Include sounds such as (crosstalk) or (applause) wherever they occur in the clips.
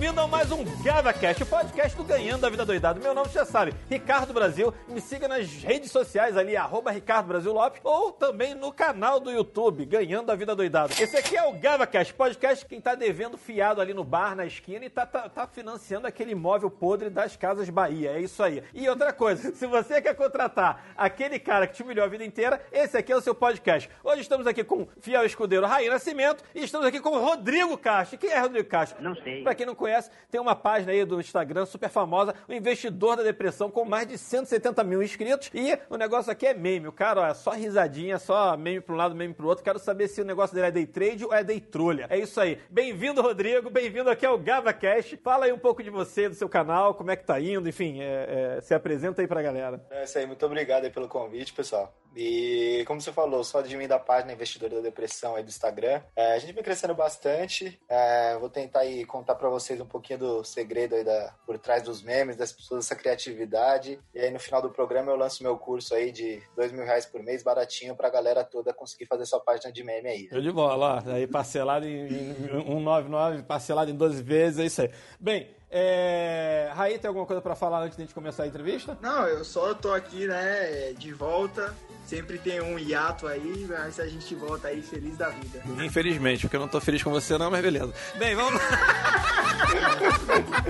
Bem-vindo a mais um GavaCast, o podcast do Ganhando a Vida Doidado. Meu nome você já sabe, Ricardo Brasil. Me siga nas redes sociais ali, arroba Ricardo Brasil Lopes, ou também no canal do YouTube, Ganhando a Vida Doidado. Esse aqui é o GavaCast, podcast quem tá devendo fiado ali no bar, na esquina e tá, tá, tá financiando aquele imóvel podre das Casas Bahia. É isso aí. E outra coisa, se você quer contratar aquele cara que te humilhou a vida inteira, esse aqui é o seu podcast. Hoje estamos aqui com o fiel escudeiro Raí Nascimento e estamos aqui com o Rodrigo Castro. Quem é Rodrigo Castro? Não sei. Pra quem não conhece, tem uma página aí do Instagram super famosa, o investidor da depressão, com mais de 170 mil inscritos. E o negócio aqui é meme. O cara, ó, é só risadinha, só meme pra um lado, meme pro outro. Quero saber se o negócio dele é day trade ou é day trolha. É isso aí. Bem-vindo, Rodrigo. Bem-vindo aqui ao GavaCast. Fala aí um pouco de você, do seu canal, como é que tá indo, enfim, é, é, se apresenta aí pra galera. É isso aí, muito obrigado aí pelo convite, pessoal. E como você falou, só de mim da página Investidor da Depressão aí do Instagram, é, a gente vem crescendo bastante. É, vou tentar aí contar para vocês um pouquinho do segredo aí da, por trás dos memes, das pessoas, dessa criatividade. E aí no final do programa eu lanço meu curso aí de dois mil reais por mês, baratinho, pra galera toda conseguir fazer sua página de meme aí. Eu de bola, ó, aí parcelado em, em 199, parcelado em 12 vezes, é isso aí. Bem, é... Raí, tem alguma coisa para falar antes de a gente começar a entrevista? Não, eu só tô aqui, né, de volta. Sempre tem um hiato aí, mas a gente volta aí feliz da vida. Infelizmente, porque eu não tô feliz com você não, mas beleza. Bem, vamos lá. (laughs) E (laughs)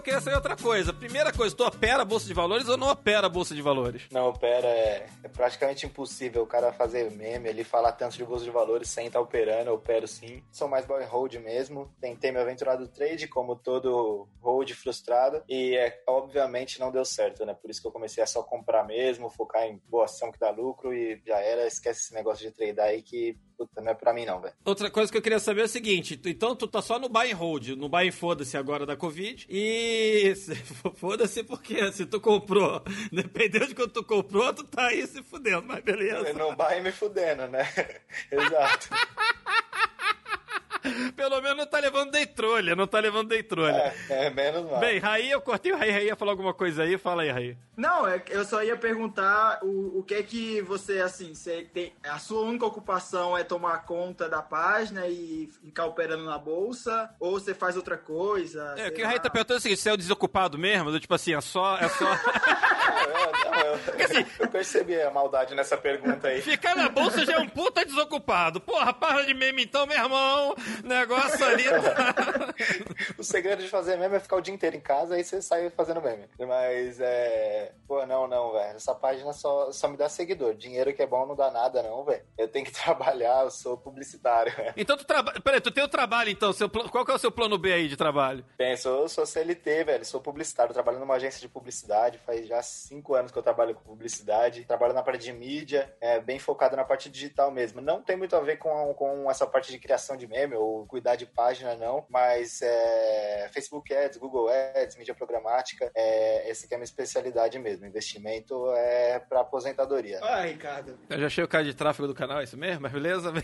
eu queria saber outra coisa. Primeira coisa, tu opera a bolsa de valores ou não opera a bolsa de valores? Não opera, é, é praticamente impossível o cara fazer meme ali, falar tanto de bolsa de valores sem estar tá operando. Eu opero sim. Sou mais and hold mesmo. Tentei me aventurar do trade, como todo hold frustrado. E é, obviamente não deu certo, né? Por isso que eu comecei a só comprar mesmo, focar em boa ação que dá lucro e já era. Esquece esse negócio de tradar aí que puta, não é pra mim não, velho. Outra coisa que eu queria saber é o seguinte: então tu tá só no buy and hold, no buy and foda-se agora da Covid. E (laughs) foda-se porque se tu comprou, (laughs) dependendo de quando tu comprou, tu tá aí se fudendo, mas beleza. Não buy me fudendo, né? (laughs) Exato. (laughs) Pelo menos não tá levando day trolha, não tá levando day trolha. É, é menos mal. Bem, Raí, eu cortei o Raí, Raí ia falar alguma coisa aí, fala aí, Raí. Não, é, eu só ia perguntar o, o que é que você, assim, você tem. A sua única ocupação é tomar conta da página e ficar operando na bolsa, ou você faz outra coisa? É, o que o Raí tá perguntando é o seguinte: você é o desocupado mesmo? Tipo assim, é só. É só... (laughs) não, eu, assim, eu percebi a maldade nessa pergunta aí. Ficar na bolsa já é um puta desocupado. Porra, para de meme então, meu irmão. Negócio ali. Tá... o segredo de fazer meme é ficar o dia inteiro em casa e você sai fazendo meme. Mas é. Pô, não, não, velho. Essa página só, só me dá seguidor. Dinheiro que é bom não dá nada, não, velho. Eu tenho que (laughs) trabalhar, eu sou publicitário. Véio. Então tu trabalha. Peraí, tu tem o trabalho então. Seu... Qual que é o seu plano B aí de trabalho? Bem, sou, sou CLT, velho. Sou publicitário. Trabalho numa agência de publicidade. Faz já cinco anos que eu trabalho com publicidade. Trabalho na parte de mídia, é, bem focado na parte digital mesmo. Não tem muito a ver com, com essa parte de criação de meme ou cuidar de página, não. Mas é, Facebook Ads, Google Ads, mídia programática, é, essa que é a minha especialidade mesmo. Investimento é para aposentadoria. Ah, Ricardo. Eu já achei o cara de tráfego do canal, é isso mesmo? Mas beleza? (laughs)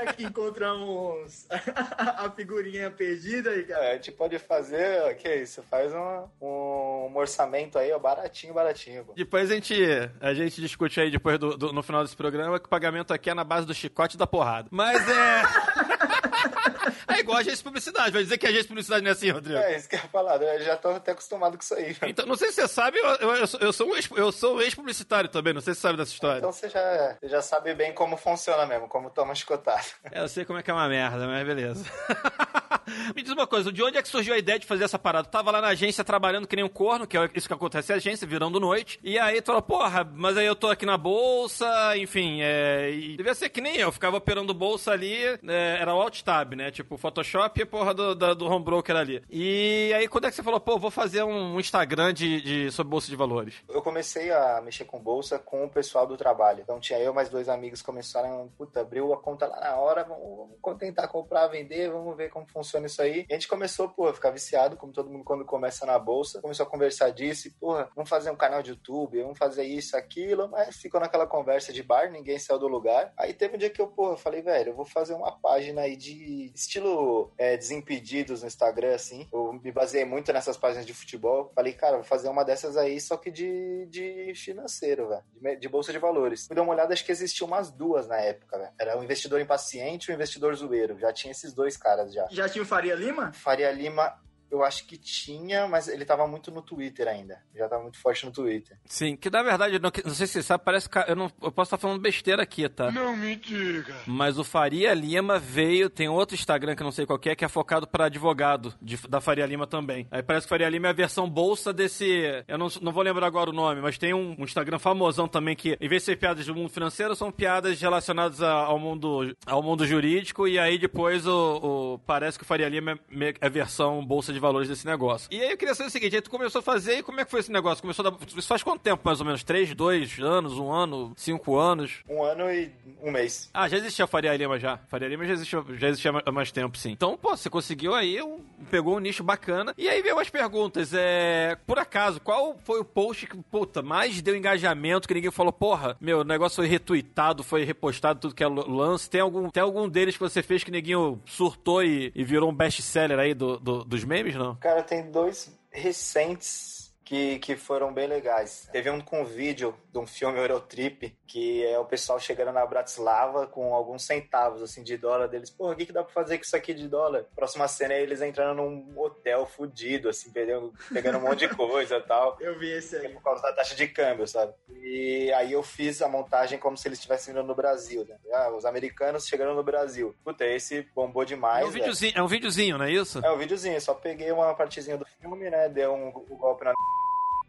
É que encontramos (laughs) a figurinha perdida, Ricardo. É, a gente pode fazer, que isso, faz um, um orçamento aí, ó, baratinho, baratinho. Depois a gente, a gente discute aí depois do, do, no final desse programa que o pagamento aqui é na base do chicote da porrada. Mas é. (laughs) É igual a agência de publicidade. Vai dizer que a agência de publicidade não é assim, Rodrigo? É, isso que eu ia falar. Eu já tô até acostumado com isso aí. Então, não sei se você sabe, eu, eu, eu sou, um ex, eu sou um ex-publicitário também. Não sei se você sabe dessa história. Então você já, você já sabe bem como funciona mesmo, como toma chicotado. É, eu sei como é que é uma merda, mas beleza. (laughs) (laughs) Me diz uma coisa, de onde é que surgiu a ideia de fazer essa parada? Tava lá na agência trabalhando que nem um corno, que é isso que acontece, a agência virando noite, e aí tu falou, porra, mas aí eu tô aqui na bolsa, enfim, é, devia ser que nem eu, ficava operando bolsa ali, é, era o Alt Tab, né, tipo Photoshop e porra do, do, do home broker ali. E aí quando é que você falou, pô, vou fazer um Instagram de, de, sobre bolsa de valores? Eu comecei a mexer com bolsa com o pessoal do trabalho, então tinha eu mais dois amigos começaram, puta, abriu a conta lá na hora, vamos, vamos tentar comprar, vender, vamos ver como funciona apostando nisso aí. A gente começou, pô, a ficar viciado, como todo mundo quando começa na bolsa. Começou a conversar disso e, porra, vamos fazer um canal de YouTube, vamos fazer isso, aquilo. Mas ficou naquela conversa de bar, ninguém saiu do lugar. Aí teve um dia que eu, porra, falei, velho, eu vou fazer uma página aí de estilo é, Desimpedidos no Instagram, assim. Eu me baseei muito nessas páginas de futebol. Falei, cara, vou fazer uma dessas aí, só que de, de financeiro, velho. De, de, bolsa de valores. Fui dar uma olhada, acho que existiam umas duas na época, velho. Era o um investidor impaciente e o um investidor zoeiro. Já tinha esses dois caras já. Já tinha o Faria Lima? Faria Lima eu acho que tinha, mas ele tava muito no Twitter ainda. Já tava muito forte no Twitter. Sim, que na verdade, não, não sei se você sabe, parece que eu, não, eu posso estar falando besteira aqui, tá? Não me diga. Mas o Faria Lima veio, tem outro Instagram que eu não sei qual é, que é focado para advogado de, da Faria Lima também. Aí parece que Faria Lima é a versão bolsa desse. Eu não, não vou lembrar agora o nome, mas tem um, um Instagram famosão também que, em vez de ser piadas do mundo financeiro, são piadas relacionadas a, ao, mundo, ao mundo jurídico. E aí depois o, o parece que o Faria Lima é, é a versão bolsa de valores desse negócio negócio. E aí eu queria saber o seguinte, aí tu começou a fazer e como é que foi esse negócio? Começou a dar... Isso faz quanto tempo, mais ou menos? Três, dois anos, um ano, cinco anos? Um ano e um mês. Ah, já existia a Faria Lima já. Faria Lima já existia, já existia há mais tempo, sim. Então, pô, você conseguiu aí, um, pegou um nicho bacana. E aí veio as perguntas. É, por acaso, qual foi o post que, puta, mais deu engajamento que ninguém falou, porra, meu, o negócio foi retweetado, foi repostado, tudo que é lance. Tem algum, tem algum deles que você fez que ninguém surtou e, e virou um best-seller aí do, do, dos memes, não? Cara, tem dois recentes que, que foram bem legais. Teve um com vídeo de um filme Eurotrip, que é o pessoal chegando na Bratislava com alguns centavos, assim, de dólar deles. Porra, o que, que dá pra fazer com isso aqui de dólar? Próxima cena é eles entrando num hotel fudido, assim, pegando, pegando um monte de coisa e tal. (laughs) Eu vi esse aí. Por causa da taxa de câmbio, sabe? E aí eu fiz a montagem como se eles estivessem vindo no Brasil, né? Ah, os americanos chegando no Brasil. Puta, esse bombou demais. É um, videozinho, é um videozinho, não é isso? É um videozinho, só peguei uma partezinha do filme, né? Deu um, um golpe na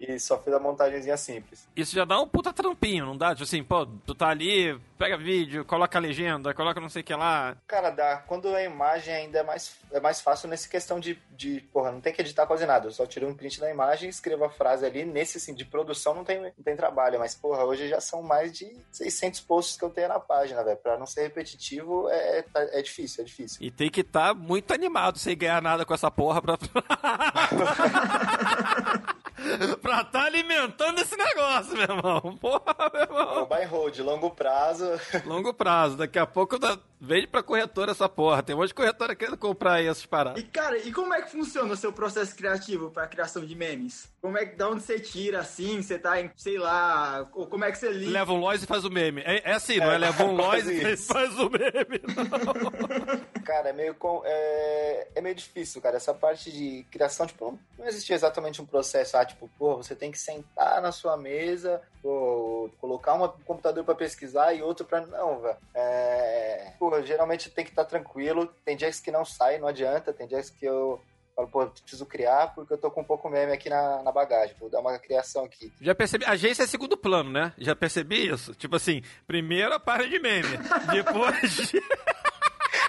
e só fiz a montagenzinha simples. Isso já dá um puta trampinho, não dá? Tipo assim, pô, tu tá ali, pega vídeo, coloca a legenda, coloca não sei o que lá. Cara, dá. Quando a imagem ainda é mais, é mais fácil nessa questão de, de, porra, não tem que editar quase nada. Eu só tiro um print da imagem, escrevo a frase ali. Nesse, assim, de produção não tem, não tem trabalho. Mas, porra, hoje já são mais de 600 posts que eu tenho na página, velho. Pra não ser repetitivo, é, é, é difícil, é difícil. E tem que estar tá muito animado sem ganhar nada com essa porra pra... (laughs) pra tá alimentando esse negócio, meu irmão. Porra, meu irmão. O buy hold, longo prazo. Longo prazo. Daqui a pouco dá... vende pra corretora essa porra. Tem um monte de corretora querendo comprar aí essas paradas. E, cara, e como é que funciona o seu processo criativo pra criação de memes? Como é que, da onde você tira, assim? Você tá em, sei lá, ou como é que você liga? Leva um lois e faz o meme. É, é assim, é, não é? Leva um (laughs) lois e faz o meme. Não. (laughs) Cara, é meio, com, é, é meio difícil, cara. Essa parte de criação, tipo, não existe exatamente um processo, ah, tipo, pô, você tem que sentar na sua mesa, pô, colocar um computador para pesquisar e outro para não, velho. É, pô, geralmente tem que estar tá tranquilo. Tem dias que não sai, não adianta. Tem dias que eu falo, pô, preciso criar porque eu tô com um pouco meme aqui na, na bagagem. Vou dar uma criação aqui. Já percebi, agência é segundo plano, né? Já percebi isso? Tipo assim, primeiro a parte de meme, depois. (laughs)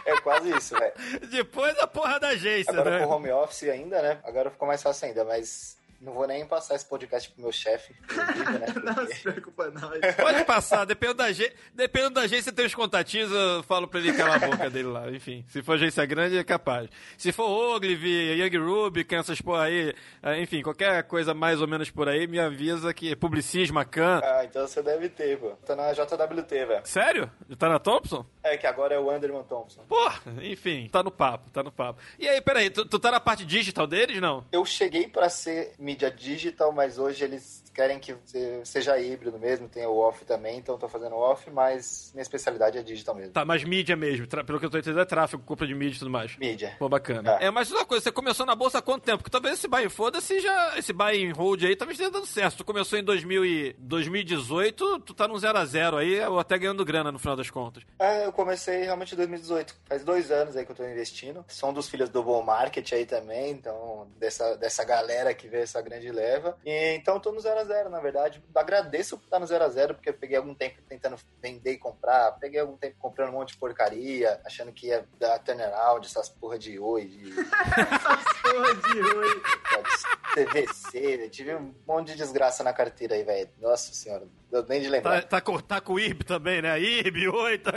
É quase isso, velho. Depois a porra da agência, Agora né? com home office ainda, né? Agora ficou mais fácil ainda, mas não vou nem passar esse podcast pro meu chefe. Né? (laughs) não se preocupa, não. (laughs) Pode passar, depende da, agência, depende da agência, tem os contatinhos, eu falo pra ele calar a boca dele lá. Enfim, se for agência grande, é capaz. Se for Ogilvy, Young Ruby, essas porra aí, é, enfim, qualquer coisa mais ou menos por aí, me avisa que publicismo, Macan. Ah, então você deve ter, pô. Tá na JWT, velho. Sério? Tá na Thompson? É, que agora é o Anderman Thompson. Porra, enfim, tá no papo, tá no papo. E aí, peraí, tu, tu tá na parte digital deles, não? Eu cheguei pra ser mídia digital, mas hoje eles querem que seja híbrido mesmo, tem o off também, então tô fazendo off, mas minha especialidade é digital mesmo. Tá, mas mídia mesmo, pelo que eu tô entendendo é tráfego, compra de mídia e tudo mais. Mídia. Pô, bacana. É, é mas uma coisa, você começou na bolsa há quanto tempo? Porque talvez esse buy foda-se já, esse buy and hold aí talvez esteja dando certo. Tu começou em 2000 e 2018, tu tá no 0 a 0 aí, ou até ganhando grana no final das contas. É, eu comecei realmente em 2018, faz dois anos aí que eu tô investindo. Sou um dos filhos do Bull Market aí também, então, dessa, dessa galera que vê essa grande leva. E então tô no 0 a 0 na verdade. Agradeço por estar no 0 a 0 porque eu peguei algum tempo tentando vender e comprar, peguei algum tempo comprando um monte de porcaria, achando que ia dar turnaround, essas porra de oi. De... (laughs) essas porra de oi. CVC, tive um monte de desgraça na carteira aí, velho. Nossa senhora, nem de lembrar. Tá, tá, com, tá com o IB também, né? IB, oi, tá.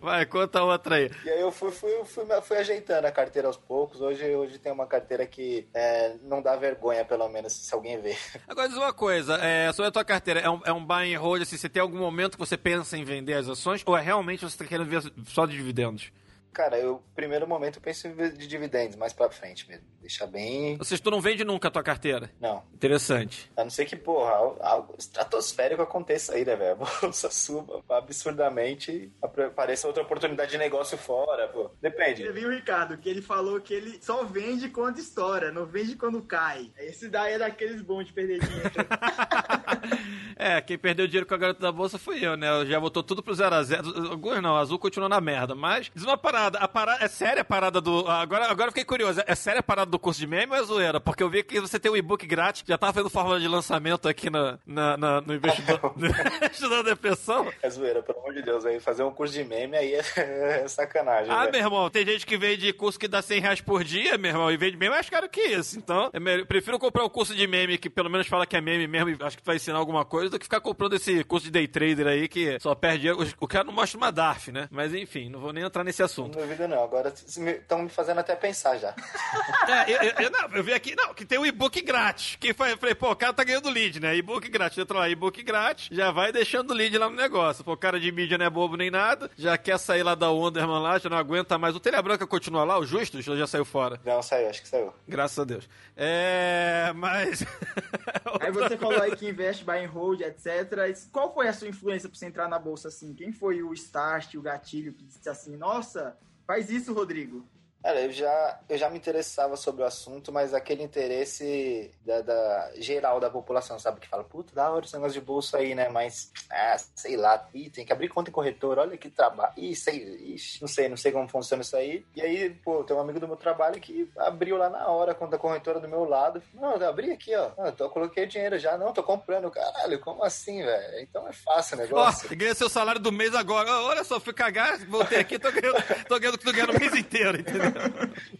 Vai, conta outra aí. E aí eu fui, fui, fui, fui ajeitando a carteira aos poucos. Hoje, hoje tem uma carteira que é, não dá vergonha, pelo menos, se alguém ver. (laughs) Agora diz uma coisa, é, sobre a tua carteira, é um, é um buy and hold, assim, você tem algum momento que você pensa em vender as ações, ou é realmente você tá querendo ver só de dividendos? Cara, eu, primeiro momento, eu penso de dividendos, mais pra frente mesmo. Deixar bem. Ou seja, tu não vende nunca a tua carteira? Não. Interessante. A não ser que, porra, algo estratosférico aconteça aí, né, velho? A bolsa (laughs) suba absurdamente, apareça outra oportunidade de negócio fora, pô. Depende. Você viu o Ricardo, que ele falou que ele só vende quando estoura, não vende quando cai. Esse daí é daqueles bons de perder dinheiro. (laughs) (laughs) é, quem perdeu dinheiro com a garota da bolsa foi eu, né? Eu já botou tudo pro 0 a 0 Alguns não, azul continua na merda. Mas, diz uma parada, a parada. É séria a parada do. Agora, agora eu fiquei curioso. É séria a parada do curso de meme ou é zoeira? Porque eu vi que você tem um e-book grátis, já tava fazendo fórmula de lançamento aqui na, na, na no investidor. (laughs) Estudando depressão. É zoeira, pelo amor de Deus. Aí fazer um curso de meme aí é, (laughs) é sacanagem. Ah, véio. meu irmão, tem gente que vende curso que dá 100 reais por dia, meu irmão, e vende meme mais caro que isso. Então, eu prefiro comprar um curso de meme que pelo menos fala que é meme mesmo e acho que vai ensinar alguma coisa do que ficar comprando esse curso de day trader aí que só perde. O cara não mostra uma DARF, né? Mas enfim, não vou nem entrar nesse assunto. Não duvido não. Agora estão me fazendo até pensar já. (laughs) é, eu, eu, não, eu vi aqui, não, que tem o um e-book grátis. Que foi, falei, pô, o cara tá ganhando lead, né? E-book grátis. Entra lá, e-book grátis, já vai deixando lead lá no negócio. Pô, o cara de mídia não é bobo nem nada, já quer sair lá da Wonderman lá, já não aguenta mais. O Telha Branca continua lá, o Justus, já saiu fora? Não, saiu, acho que saiu. Graças a Deus. É, mas... (laughs) aí você falou aí que investe, buy and hold, etc. Qual foi a sua influência pra você entrar na bolsa assim? Quem foi o start, o gatilho que disse assim, nossa, faz isso, Rodrigo? Cara, eu já, eu já me interessava sobre o assunto, mas aquele interesse da, da geral da população, sabe? Que fala, puta, da hora esse negócio de bolsa aí, né? Mas, ah, sei lá, ih, tem que abrir conta em corretor, olha que trabalho. Ih, sei, ixi, não sei, não sei como funciona isso aí. E aí, pô, tem um amigo do meu trabalho que abriu lá na hora a conta corretora do meu lado. Não, eu abri aqui, ó. Ah, então eu coloquei dinheiro já. Não, tô comprando. Caralho, como assim, velho? Então é fácil o negócio. Ó, ganhei seu salário do mês agora. Olha só, fui cagar, voltei aqui, tô ganhando, tô ganhando o que tu ganha no mês inteiro, entendeu?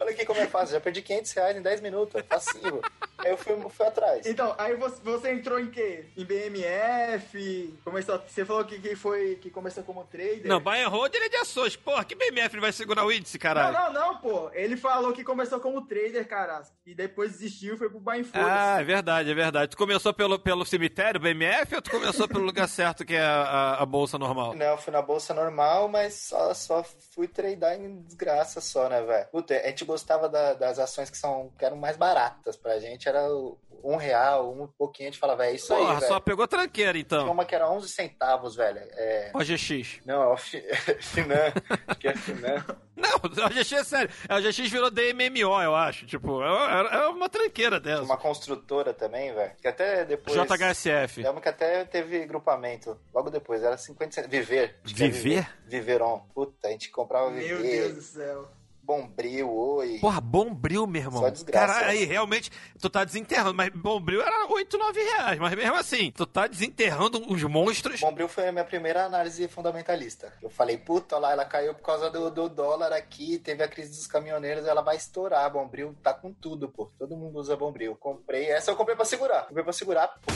Olha aqui como é fácil, já perdi 500 reais em 10 minutos, é facinho. Aí eu fui, fui atrás. Então, aí você, você, entrou em quê? Em BMF? Começou, você falou que, que foi que começou como trader? Não, buy and hold ele é de ações. Porra, que BMF ele vai segurar o índice, caralho? Não, não, não, pô. Ele falou que começou como trader, cara. E depois desistiu e foi pro buy and hold. Ah, é verdade, é verdade. Tu começou pelo, pelo cemitério, BMF, ou tu começou pelo lugar (laughs) certo, que é a, a, a, bolsa normal? Não, eu fui na bolsa normal, mas só, só fui tradar em desgraça só, né, velho? Puta, a gente gostava da, das ações que, são, que eram mais baratas pra gente, era um real, um pouquinho, a gente falava, é isso Porra, aí, só velho. pegou tranqueira, então. Tinha uma que era 11 centavos, velho. É... OGX. Não, é o (laughs) Finan, que é Finan. (laughs) Não, o OGX é sério. O OGX virou DMMO, eu acho. Tipo, é uma tranqueira dessa. Uma construtora também, velho. Que até depois... JHSF. É uma que até teve grupamento. Logo depois, era 50 centavos. Viver. Viver? Viver? Viveron. Puta, a gente comprava Viver. Meu Deus do céu. Bombril, oi. Porra, Bombril, meu irmão. Só desgraça. Cara, aí realmente, tu tá desenterrando. Mas Bombril era 8, 9 reais. Mas mesmo assim, tu tá desenterrando os monstros. Bombril foi a minha primeira análise fundamentalista. Eu falei, puta, lá, ela caiu por causa do, do dólar aqui, teve a crise dos caminhoneiros, ela vai estourar. Bombril tá com tudo, pô. Todo mundo usa Bombril. Comprei, essa eu comprei pra segurar. Comprei pra segurar, pô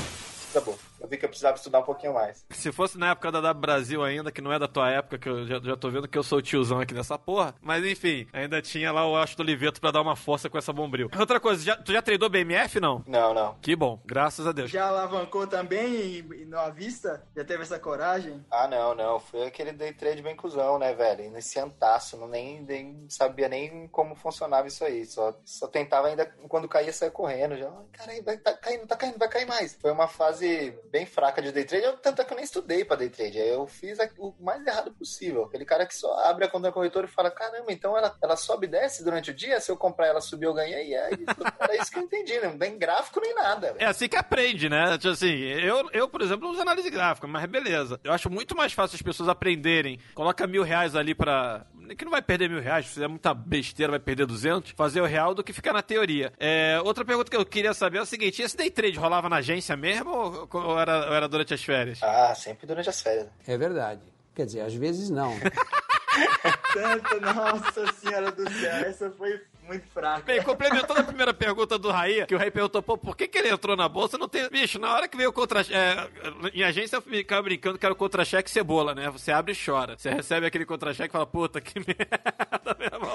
tá bom. Eu vi que eu precisava estudar um pouquinho mais. Se fosse na época da W Brasil ainda, que não é da tua época, que eu já, já tô vendo que eu sou o tiozão aqui dessa porra. Mas enfim, ainda tinha lá o Astro Oliveto pra dar uma força com essa bombril. Outra coisa, já, tu já treinou BMF, não? Não, não. Que bom, graças a Deus. Já alavancou também no Avista? Já teve essa coragem? Ah, não, não. Foi aquele day trade bem cuzão, né, velho? Iniciantaço, não nem, nem sabia nem como funcionava isso aí. Só, só tentava ainda, quando caía, sair correndo. Já, caralho, vai, tá caindo, tá caindo, vai cair mais. Foi uma fase bem fraca de day trade, eu, tanto é que eu nem estudei pra day trade. Eu fiz o mais errado possível. Aquele cara que só abre a conta corretora e fala: caramba, então ela, ela sobe e desce durante o dia? Se eu comprar ela subir, eu ganhei. E aí, era isso que eu entendi, né? não tem gráfico nem nada. É assim que aprende, né? Tipo assim, eu, eu, por exemplo, uso análise gráfica, mas beleza. Eu acho muito mais fácil as pessoas aprenderem. Coloca mil reais ali pra. Que não vai perder mil reais, se fizer muita besteira, vai perder 200. Fazer o real do que ficar na teoria. É, outra pergunta que eu queria saber é o seguinte: esse day trade rolava na agência mesmo ou, ou era, ou era durante as férias? Ah, sempre durante as férias. É verdade. Quer dizer, às vezes não. (laughs) Santa Nossa Senhora do Céu, essa foi muito fraca. Bem, complementando a primeira pergunta do Raí, que o Raí perguntou, pô, por que, que ele entrou na bolsa? Não tem. Bicho, na hora que veio o contra. É, em agência eu ficava brincando que era o contra-cheque cebola, né? Você abre e chora. Você recebe aquele contra-cheque e fala, puta, que (laughs) merda, meu irmão.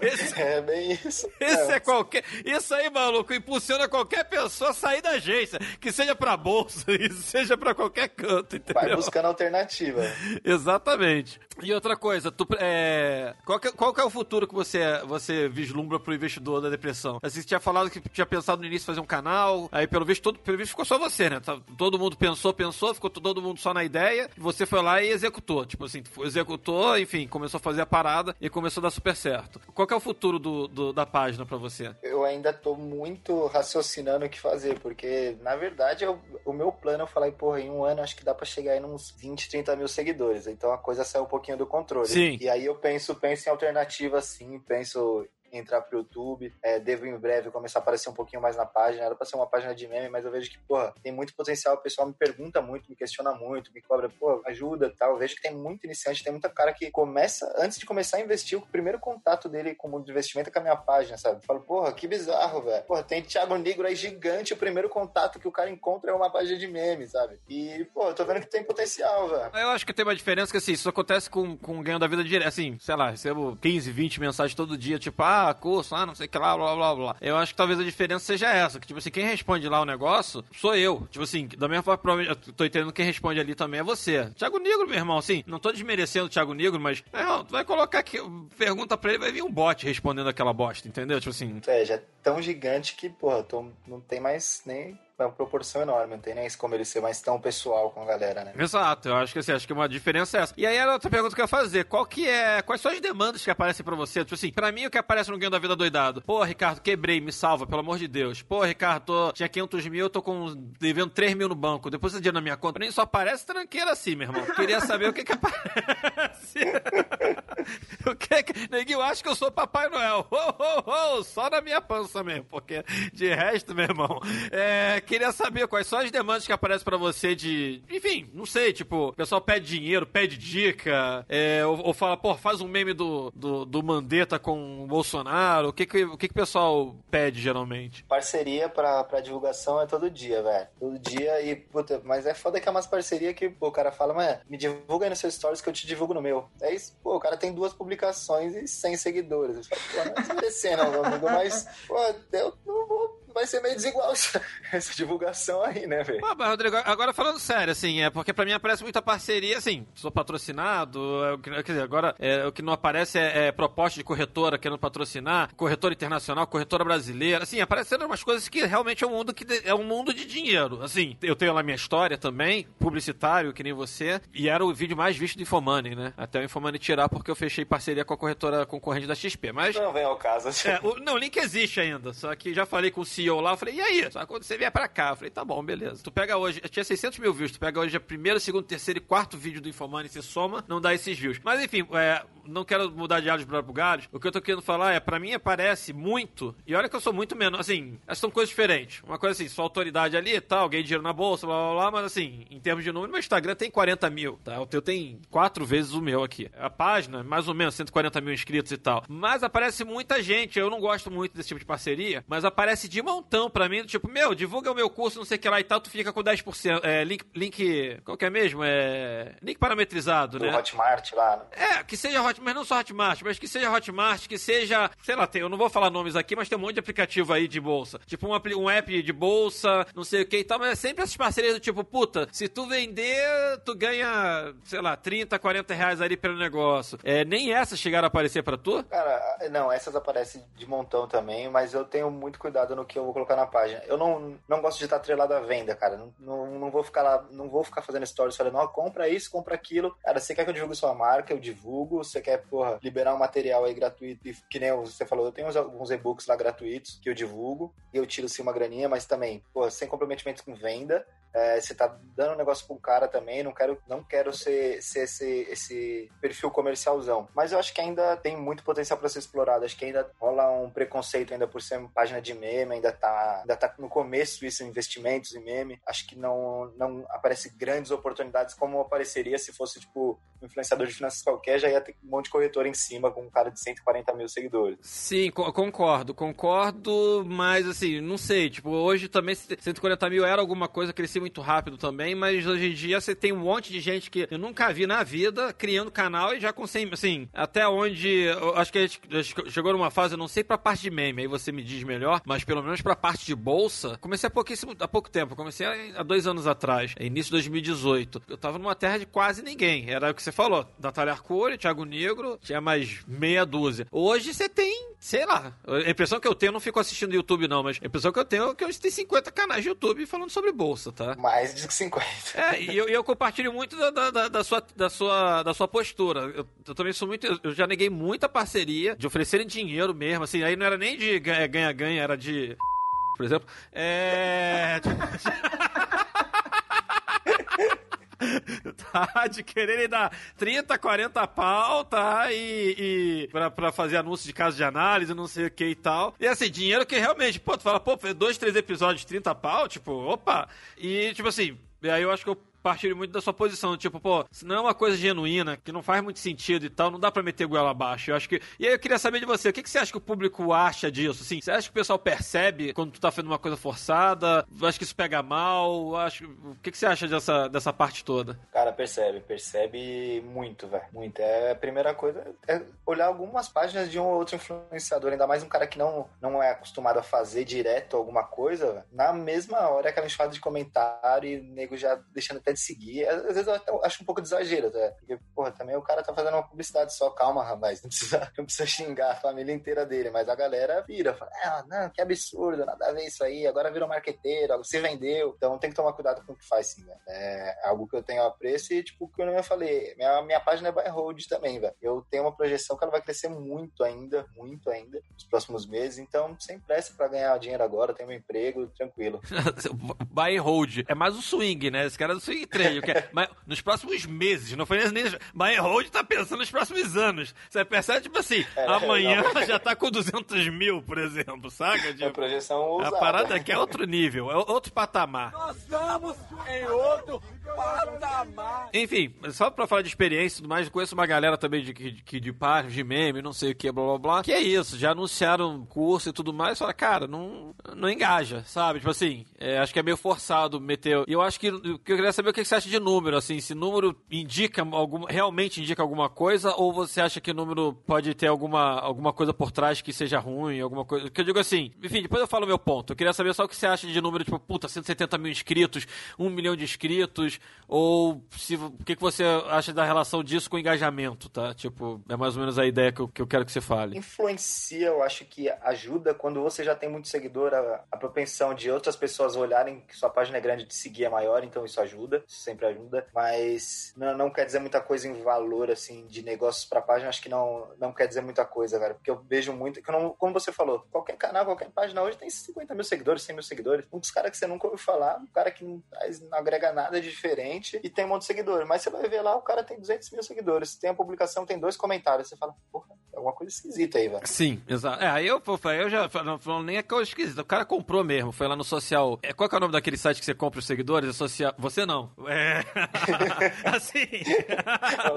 Esse, é bem isso. Esse é, é qualquer. Isso aí, maluco, impulsiona qualquer pessoa a sair da agência. Que seja pra bolsa, (laughs) seja pra qualquer canto, entendeu? Vai buscando alternativa. Exatamente. E outra coisa, tu, é, qual, que, qual que é o futuro que você, você vislumbra pro investidor da depressão? Assim, você tinha falado que tinha pensado no início fazer um canal, aí pelo visto, todo, pelo visto ficou só você, né? Tá, todo mundo pensou, pensou, ficou todo mundo só na ideia, e você foi lá e executou. Tipo assim, executou, enfim, começou a fazer a parada e começou a dar super certo. Qual que é o futuro do, do da página para você? Eu ainda tô muito raciocinando o que fazer, porque na verdade eu, o meu plano eu falei, porra, em um ano acho que dá para chegar aí uns 20, 30 mil seguidores. Então a coisa saiu um pouquinho do controle. Sim. E aí eu penso, penso em alternativa sim, penso entrar pro YouTube. É, devo em breve começar a aparecer um pouquinho mais na página. Era pra ser uma página de meme, mas eu vejo que, porra, tem muito potencial. O pessoal me pergunta muito, me questiona muito, me cobra, pô, ajuda tal. Eu vejo que tem muito iniciante, tem muita cara que começa, antes de começar a investir, o primeiro contato dele com o mundo de investimento é com a minha página, sabe? Eu falo, porra, que bizarro, velho. Porra, tem Thiago Negro aí gigante, o primeiro contato que o cara encontra é uma página de meme, sabe? E, pô, eu tô vendo que tem potencial, velho. Eu acho que tem uma diferença que, assim, isso acontece com, com o ganho da vida direto. Assim, sei lá, recebo 15, 20 mensagens todo dia, tipo, ah, ah, curso, ah, não sei o que lá, blá, blá, blá. Eu acho que talvez a diferença seja essa, que, tipo assim, quem responde lá o negócio sou eu. Tipo assim, da mesma forma, eu tô entendendo que quem responde ali também é você. Thiago Negro, meu irmão, assim, não tô desmerecendo o Thiago Negro, mas, tu vai colocar aqui, pergunta pra ele, vai vir um bot respondendo aquela bosta, entendeu? Tipo assim. É, já é tão gigante que, porra, tô, não tem mais nem uma proporção enorme, não tem nem como ele ser mais tão pessoal com a galera, né? Exato, eu acho que assim, acho que uma diferença é essa. E aí a outra pergunta que eu ia fazer, qual que é, quais são as demandas que aparecem pra você? Tipo assim, pra mim o que aparece no Ganho da Vida Doidado? Pô, Ricardo, quebrei, me salva, pelo amor de Deus. Pô, Ricardo, tô, tinha 500 mil, tô com, devendo 3 mil no banco, depois esse dinheiro na minha conta. Nem só aparece tranqueira assim, meu irmão. Queria saber o que que aparece. (laughs) o que que... Neguinho, acho que eu sou Papai Noel. Oh, oh, oh, só na minha pança mesmo, porque de resto, meu irmão, é, queria saber quais só as demandas que aparecem para você de. Enfim, não sei, tipo, o pessoal pede dinheiro, pede dica, é, ou, ou, fala, pô, faz um meme do, do, do Mandetta com o Bolsonaro. O que que, o que que o pessoal pede geralmente? Parceria pra, pra divulgação é todo dia, velho. Todo dia e, puta, mas é foda que é umas parcerias que pô, o cara fala, mas me divulga aí nos seus stories que eu te divulgo no meu. É isso, pô, o cara tem duas publicações e 100 seguidores. Eu falo, pô, não é (laughs) desmerecendo, meu amigo, mas, pô, eu não vou vai ser meio desigual essa, (laughs) essa divulgação aí, né, velho? Mas, Rodrigo, agora falando sério, assim, é porque pra mim aparece muita parceria, assim, sou patrocinado, é, quer dizer, agora é, o que não aparece é, é, proposta de corretora querendo patrocinar, corretora internacional, corretora brasileira, assim, aparecendo umas coisas que realmente é um mundo que é um mundo de dinheiro, assim, eu tenho lá minha história também, publicitário, que nem você, e era o vídeo mais visto do Infomoney, né? Até o Infomoney tirar porque eu fechei parceria com a corretora concorrente da XP, mas... Não vem ao caso. Assim. É, o, não, o link existe ainda, só que já falei com o CEO CEO lá, eu falei, e aí? Só quando você vier pra cá. Eu falei, tá bom, beleza. Tu pega hoje, tinha 600 mil views, tu pega hoje a primeiro, segundo, terceiro e quarto vídeo do Infomani se soma, não dá esses views. Mas enfim, é, não quero mudar de áudio para bugalhos. O que eu tô querendo falar é, pra mim aparece muito, e olha que eu sou muito menos, assim, essas são coisas diferentes. Uma coisa assim, sua autoridade ali e tal, ganhei dinheiro na bolsa, blá blá blá, mas assim, em termos de número, meu Instagram tem 40 mil, tá? O teu tem quatro vezes o meu aqui. A página, mais ou menos, 140 mil inscritos e tal. Mas aparece muita gente, eu não gosto muito desse tipo de parceria, mas aparece de montão pra mim, tipo, meu, divulga o meu curso, não sei o que lá e tal, tu fica com 10%. É, link, link, qual que é mesmo? É, link parametrizado, Do né? Hotmart lá, né? É, que seja Hotmart, mas não só Hotmart, mas que seja Hotmart, que seja, sei lá, tem, eu não vou falar nomes aqui, mas tem um monte de aplicativo aí de bolsa. Tipo um, um app de bolsa, não sei o que e tal, mas é sempre essas parcerias do tipo, puta, se tu vender, tu ganha, sei lá, 30, 40 reais ali pelo negócio. É, nem essas chegaram a aparecer pra tu? Cara, não, essas aparecem de montão também, mas eu tenho muito cuidado no que eu vou colocar na página. Eu não, não gosto de estar atrelado à venda, cara. Não, não, não vou ficar lá, não vou ficar fazendo stories falando, ó, compra isso, compra aquilo. Cara, você quer que eu divulgue sua marca, eu divulgo. Você quer, porra, liberar um material aí gratuito, que nem você falou, eu tenho alguns e-books lá gratuitos que eu divulgo e eu tiro sim uma graninha, mas também, porra, sem comprometimento com venda. É, você tá dando um negócio um cara também, não quero, não quero ser, ser esse, esse perfil comercialzão. Mas eu acho que ainda tem muito potencial para ser explorado. Acho que ainda rola um preconceito ainda por ser página de meme, ainda tá, ainda tá no começo isso, investimentos em meme. Acho que não, não aparece grandes oportunidades como apareceria se fosse, tipo, um influenciador de finanças qualquer já ia ter um monte de corretor em cima com um cara de 140 mil seguidores. Sim, co concordo, concordo, mas assim, não sei, tipo, hoje também 140 mil era alguma coisa, cresci muito rápido também, mas hoje em dia você tem um monte de gente que eu nunca vi na vida criando canal e já com 100, assim, até onde, acho que a gente chegou numa fase, eu não sei pra parte de meme, aí você me diz melhor, mas pelo menos pra parte de bolsa, comecei há pouquíssimo, há pouco tempo, comecei há dois anos atrás, início de 2018. Eu tava numa terra de quase ninguém, era o que você falou, Natália Arcuri, Thiago Negro, tinha mais meia dúzia. Hoje você tem, sei lá, a impressão que eu tenho, eu não fico assistindo YouTube não, mas a impressão que eu tenho é que hoje tem 50 canais de YouTube falando sobre bolsa, tá? Mais de 50. É, e eu, eu compartilho muito da, da, da, sua, da, sua, da sua postura. Eu, eu também sou muito, eu já neguei muita parceria de oferecerem dinheiro mesmo, assim, aí não era nem de ganha-ganha, era de por exemplo. É. (laughs) (laughs) tá, de quererem dar 30, 40 pau, tá? E, e pra, pra fazer anúncio de caso de análise, não sei o que e tal. E assim, dinheiro que realmente, pô, tu fala, pô, dois, três episódios, 30 pau, tipo, opa. E, tipo assim, aí eu acho que eu partilho muito da sua posição. Tipo, pô, se não é uma coisa genuína, que não faz muito sentido e tal, não dá pra meter goela abaixo. Eu acho que. E aí eu queria saber de você, o que, que você acha que o público acha disso? Assim, você acha que o pessoal percebe quando tu tá fazendo uma coisa forçada? Acho que isso pega mal? Acho... O que, que você acha dessa, dessa parte toda? Cara, percebe, percebe muito, velho. Muito. É a primeira coisa é olhar algumas páginas de um ou outro influenciador, ainda mais um cara que não, não é acostumado a fazer direto alguma coisa, véio. na mesma hora é aquela enxada de comentário e nego já deixando até seguir. Às vezes eu acho um pouco de exagero, tá? Porque, porra, também o cara tá fazendo uma publicidade só, calma, rapaz, não precisa, (laughs) não precisa xingar a família inteira dele, mas a galera vira, fala, ah, não, que absurdo, nada a ver isso aí, agora virou marqueteiro, se vendeu. Então tem que tomar cuidado com o que faz, sim, velho. É algo que eu tenho apreço e, tipo, que eu não falei, minha, minha página é buy hold também, velho. Eu tenho uma projeção que ela vai crescer muito ainda, muito ainda, nos próximos meses, então sem pressa para ganhar dinheiro agora, tenho um emprego, tranquilo. (laughs) buy hold, é mais o swing, né? Esse cara é do swing swing trade, que é, mas nos próximos meses, não foi nem. Mas Hold tá pensando nos próximos anos. Você percebe, tipo assim, é, amanhã não. (laughs) já tá com 200 mil, por exemplo, saca? Tipo, a projeção ousada. A parada aqui é outro nível, é outro patamar. Nós estamos em outro patamar. Enfim, só pra falar de experiência e tudo mais, conheço uma galera também de, de, de páginas, de meme, não sei o que, blá blá blá. Que é isso, já anunciaram curso e tudo mais, fala, cara, não, não engaja, sabe? Tipo assim, é, acho que é meio forçado meter. E eu acho que, que eu queria saber o que você acha de número, assim, se número indica alguma, realmente indica alguma coisa, ou você acha que número pode ter alguma, alguma coisa por trás que seja ruim, alguma coisa. Que eu digo assim, enfim, depois eu falo o meu ponto. Eu queria saber só o que você acha de número, tipo, puta, 170 mil inscritos, 1 milhão de inscritos, ou se, o que, que você acha da relação disso com engajamento, tá? Tipo, é mais ou menos a ideia que eu, que eu quero que você fale. Influencia, eu acho que ajuda quando você já tem muito seguidor, a, a propensão de outras pessoas olharem que sua página é grande de seguir é maior, então isso ajuda, isso sempre ajuda, mas não, não quer dizer muita coisa em valor, assim, de negócios pra página, acho que não, não quer dizer muita coisa, velho, porque eu vejo muito, não, como você falou, qualquer canal, qualquer página hoje tem 50 mil seguidores, 100 mil seguidores, um dos caras que você nunca ouviu falar, um cara que não, não agrega nada de diferente e tem um monte de seguidores, mas você vai ver lá, o cara tem 200 mil seguidores, tem a publicação, tem dois comentários, você fala, porra, é alguma coisa esquisita aí, velho. Sim, exato. É, aí eu, eu já não falando nem é coisa esquisita, o cara comprou mesmo, foi lá no social, é, qual é o nome daquele site que você compra os seguidores? É social, você não, é... (laughs) assim...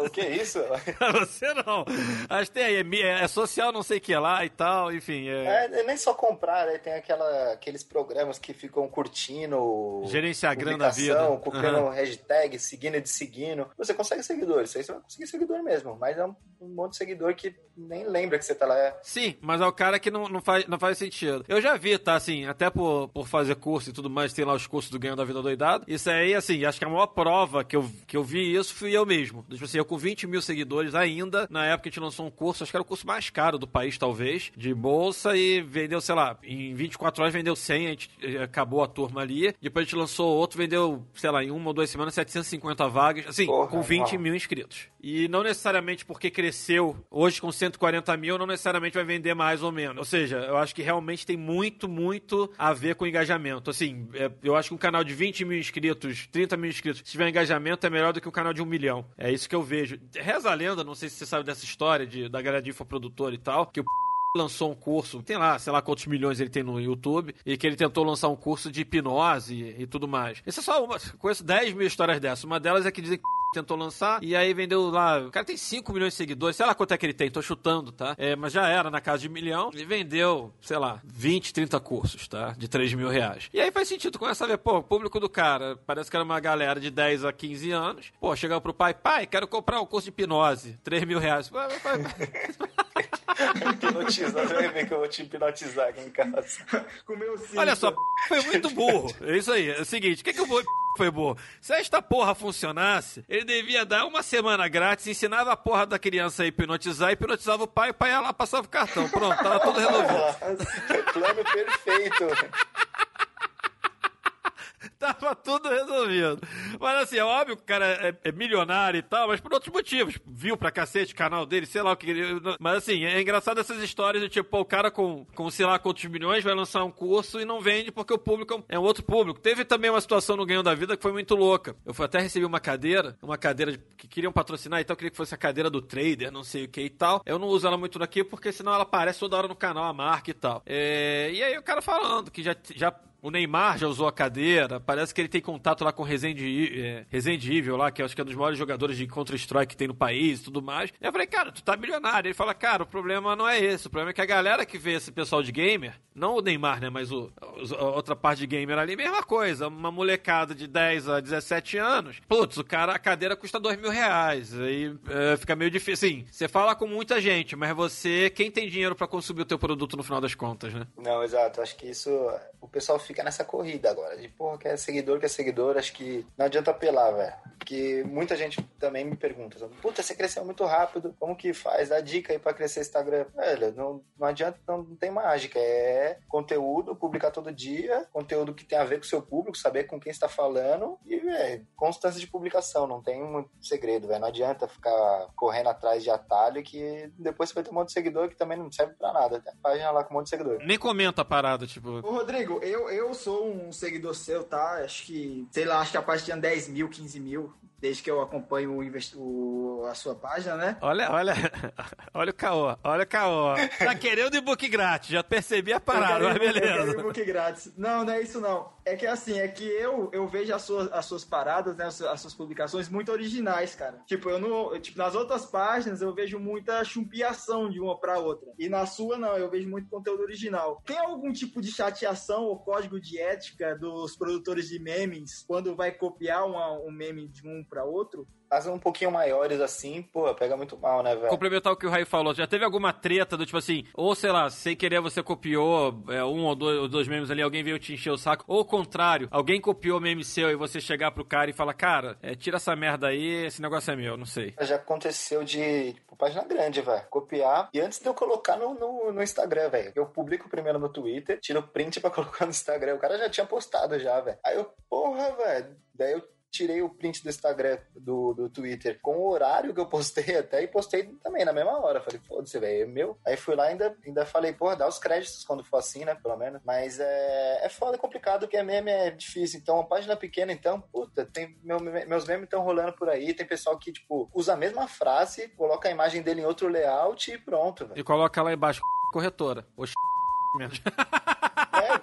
o que é isso? (laughs) você não. Acho que tem aí, é, é, social não sei o que lá e tal, enfim. É... é nem só comprar, né? tem aquela, aqueles programas que ficam curtindo... Gerenciar a grana da vida. Copiando uhum. hashtag, seguindo e seguindo. Você consegue seguidores, isso aí você vai conseguir seguidor mesmo, mas é um, um monte de seguidor que nem lembra que você tá lá. É... Sim, mas é o cara que não, não, faz, não faz sentido. Eu já vi, tá, assim, até por, por fazer curso e tudo mais, tem lá os cursos do Ganho da Vida Doidado. Isso aí, assim, acho que a maior prova que eu, que eu vi isso fui eu mesmo. Tipo assim, eu com 20 mil seguidores ainda, na época a gente lançou um curso, acho que era o curso mais caro do país, talvez, de bolsa, e vendeu, sei lá, em 24 horas vendeu 100, a gente eh, acabou a turma ali. Depois a gente lançou outro, vendeu, sei lá, em uma ou duas semanas, 750 vagas, assim, Porra, com 20 mil inscritos. E não necessariamente porque cresceu, hoje com 140 mil, não necessariamente vai vender mais ou menos. Ou seja, eu acho que realmente tem muito, muito a ver com engajamento. Assim, é, eu acho que um canal de 20 mil inscritos, 30 mil inscritos, se tiver engajamento, é melhor do que o um canal de um milhão. É isso que eu vejo. Reza a lenda, não sei se você sabe dessa história de, da galera de infoprodutor e tal, que o (laughs) lançou um curso, tem lá, sei lá quantos milhões ele tem no YouTube, e que ele tentou lançar um curso de hipnose e, e tudo mais. Isso é só uma. Conheço 10 mil histórias dessas. Uma delas é que dizem que tentou lançar e aí vendeu lá. O cara tem 5 milhões de seguidores, sei lá quanto é que ele tem, tô chutando, tá? É, mas já era na casa de milhão e vendeu, sei lá, 20, 30 cursos, tá? De 3 mil reais. E aí faz sentido, começa a ver, pô, o público do cara parece que era uma galera de 10 a 15 anos. Pô, chegava pro pai, pai, quero comprar um curso de hipnose, 3 mil reais. Vai, vai, vai. Hipnotizar, você vai ver que eu vou te hipnotizar aqui em casa. (laughs) Com meu cinto. Olha só, foi muito burro. É isso aí. É o seguinte, o que, que eu vou foi burro? Se esta porra funcionasse, ele devia dar uma semana grátis, ensinava a porra da criança a hipnotizar, hipnotizava o pai, o pai ia lá, passava o cartão. Pronto, tava tudo resolvido. (laughs) Plano perfeito. Tava tudo resolvido. Mas assim, é óbvio que o cara é, é, milionário e tal, mas por outros motivos. Viu pra cacete o canal dele, sei lá o que ele. Mas assim, é engraçado essas histórias de tipo, o cara com, com sei lá quantos milhões vai lançar um curso e não vende porque o público é um outro público. Teve também uma situação no Ganho da Vida que foi muito louca. Eu fui até recebi uma cadeira, uma cadeira de, que queriam patrocinar, então eu queria que fosse a cadeira do trader, não sei o que e tal. Eu não uso ela muito aqui porque senão ela aparece toda hora no canal, a marca e tal. É, e aí o cara falando que já, já o Neymar já usou a cadeira, parece que ele tem contato lá com o Resende, é, Resende Evil lá, que acho que é um dos maiores jogadores de Counter-Strike que tem no país e tudo mais. E eu falei, cara, tu tá milionário. Ele fala, cara, o problema não é esse. O problema é que a galera que vê esse pessoal de gamer, não o Neymar, né, mas o, a outra parte de gamer ali, mesma coisa. Uma molecada de 10 a 17 anos. Putz, o cara, a cadeira custa 2 mil reais. Aí é, fica meio difícil. Assim, você fala com muita gente, mas você, quem tem dinheiro para consumir o teu produto no final das contas, né? Não, exato. Acho que isso, o pessoal fica fica nessa corrida agora. De, porra, quer seguidor, quer seguidor. Acho que não adianta apelar, velho. Porque muita gente também me pergunta: Puta, você cresceu muito rápido. Como que faz? Dá dica aí pra crescer Instagram. Velho, não, não adianta, não, não tem mágica. É conteúdo, publicar todo dia. Conteúdo que tem a ver com o seu público, saber com quem está falando. E, velho, constância de publicação. Não tem muito segredo, velho. Não adianta ficar correndo atrás de atalho que depois você vai ter um monte de seguidor que também não serve pra nada. Tem a página lá com um monte de seguidor. Nem comenta a parada, tipo. Ô, Rodrigo, eu, eu eu sou um seguidor seu, tá? Acho que, sei lá, acho que a página tinha 10 mil, 15 mil desde que eu acompanho o, o, a sua página, né? Olha, olha, (laughs) olha o caô, olha o caô. Tá querendo e-book grátis, já percebi a parada, mas beleza. e-book grátis. Não, não é isso não. É que assim, é que eu, eu vejo as suas, as suas paradas, né, as suas publicações muito originais, cara. Tipo, eu não, tipo, nas outras páginas eu vejo muita chumpiação de uma pra outra. E na sua não, eu vejo muito conteúdo original. Tem algum tipo de chateação ou código de ética dos produtores de memes quando vai copiar uma, um meme de um para outro, as um pouquinho maiores assim, pô, pega muito mal, né, velho? Complementar o que o Raio falou, já teve alguma treta do tipo assim, ou sei lá, sem querer você copiou é, um ou dois, dois memes ali, alguém veio te encher o saco, ou o contrário, alguém copiou o meme seu e você chegar pro cara e falar, cara, é, tira essa merda aí, esse negócio é meu, não sei. Já aconteceu de, tipo, página grande, velho, copiar, e antes de eu colocar no, no, no Instagram, velho, eu publico primeiro no Twitter, tiro print pra (laughs) colocar no Instagram, o cara já tinha postado já, velho. Aí eu, porra, velho, daí eu tirei o print do Instagram, do, do Twitter, com o horário que eu postei até, e postei também na mesma hora. Falei, foda-se, velho, é meu. Aí fui lá e ainda, ainda falei, porra, dá os créditos quando for assim, né, pelo menos. Mas é, é foda, é complicado, porque meme é difícil. Então, uma página pequena, então, puta, tem, meu, meus memes estão rolando por aí, tem pessoal que, tipo, usa a mesma frase, coloca a imagem dele em outro layout e pronto, velho. E coloca lá embaixo, corretora. Oxi, (laughs) mesmo. (laughs)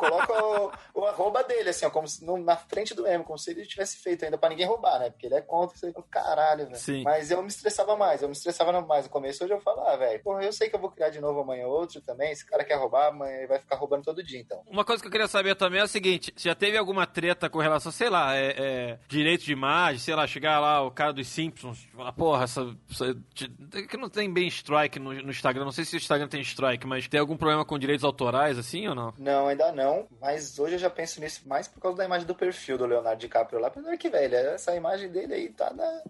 É, coloca o, o, arroba dele, assim, ó, como se, no, na frente do M, como se ele tivesse feito ainda pra ninguém roubar, né? Porque ele é contra, você caralho, velho. Sim. Mas eu me estressava mais, eu me estressava mais no começo. Hoje eu falo, ah, velho, porra, eu sei que eu vou criar de novo amanhã outro também. Esse cara quer roubar, amanhã vai ficar roubando todo dia, então. Uma coisa que eu queria saber também é o seguinte: já teve alguma treta com relação, sei lá, é, é direito de imagem, sei lá, chegar lá o cara dos Simpsons, falar, porra, essa. essa que não tem bem strike no, no Instagram, não sei se o Instagram tem strike, mas tem algum problema com direitos autorais, assim ou não? Não, ainda não, mas hoje eu já penso nisso mais por causa da imagem do perfil do Leonardo DiCaprio lá. Apesar que, velho, essa imagem dele aí tá na,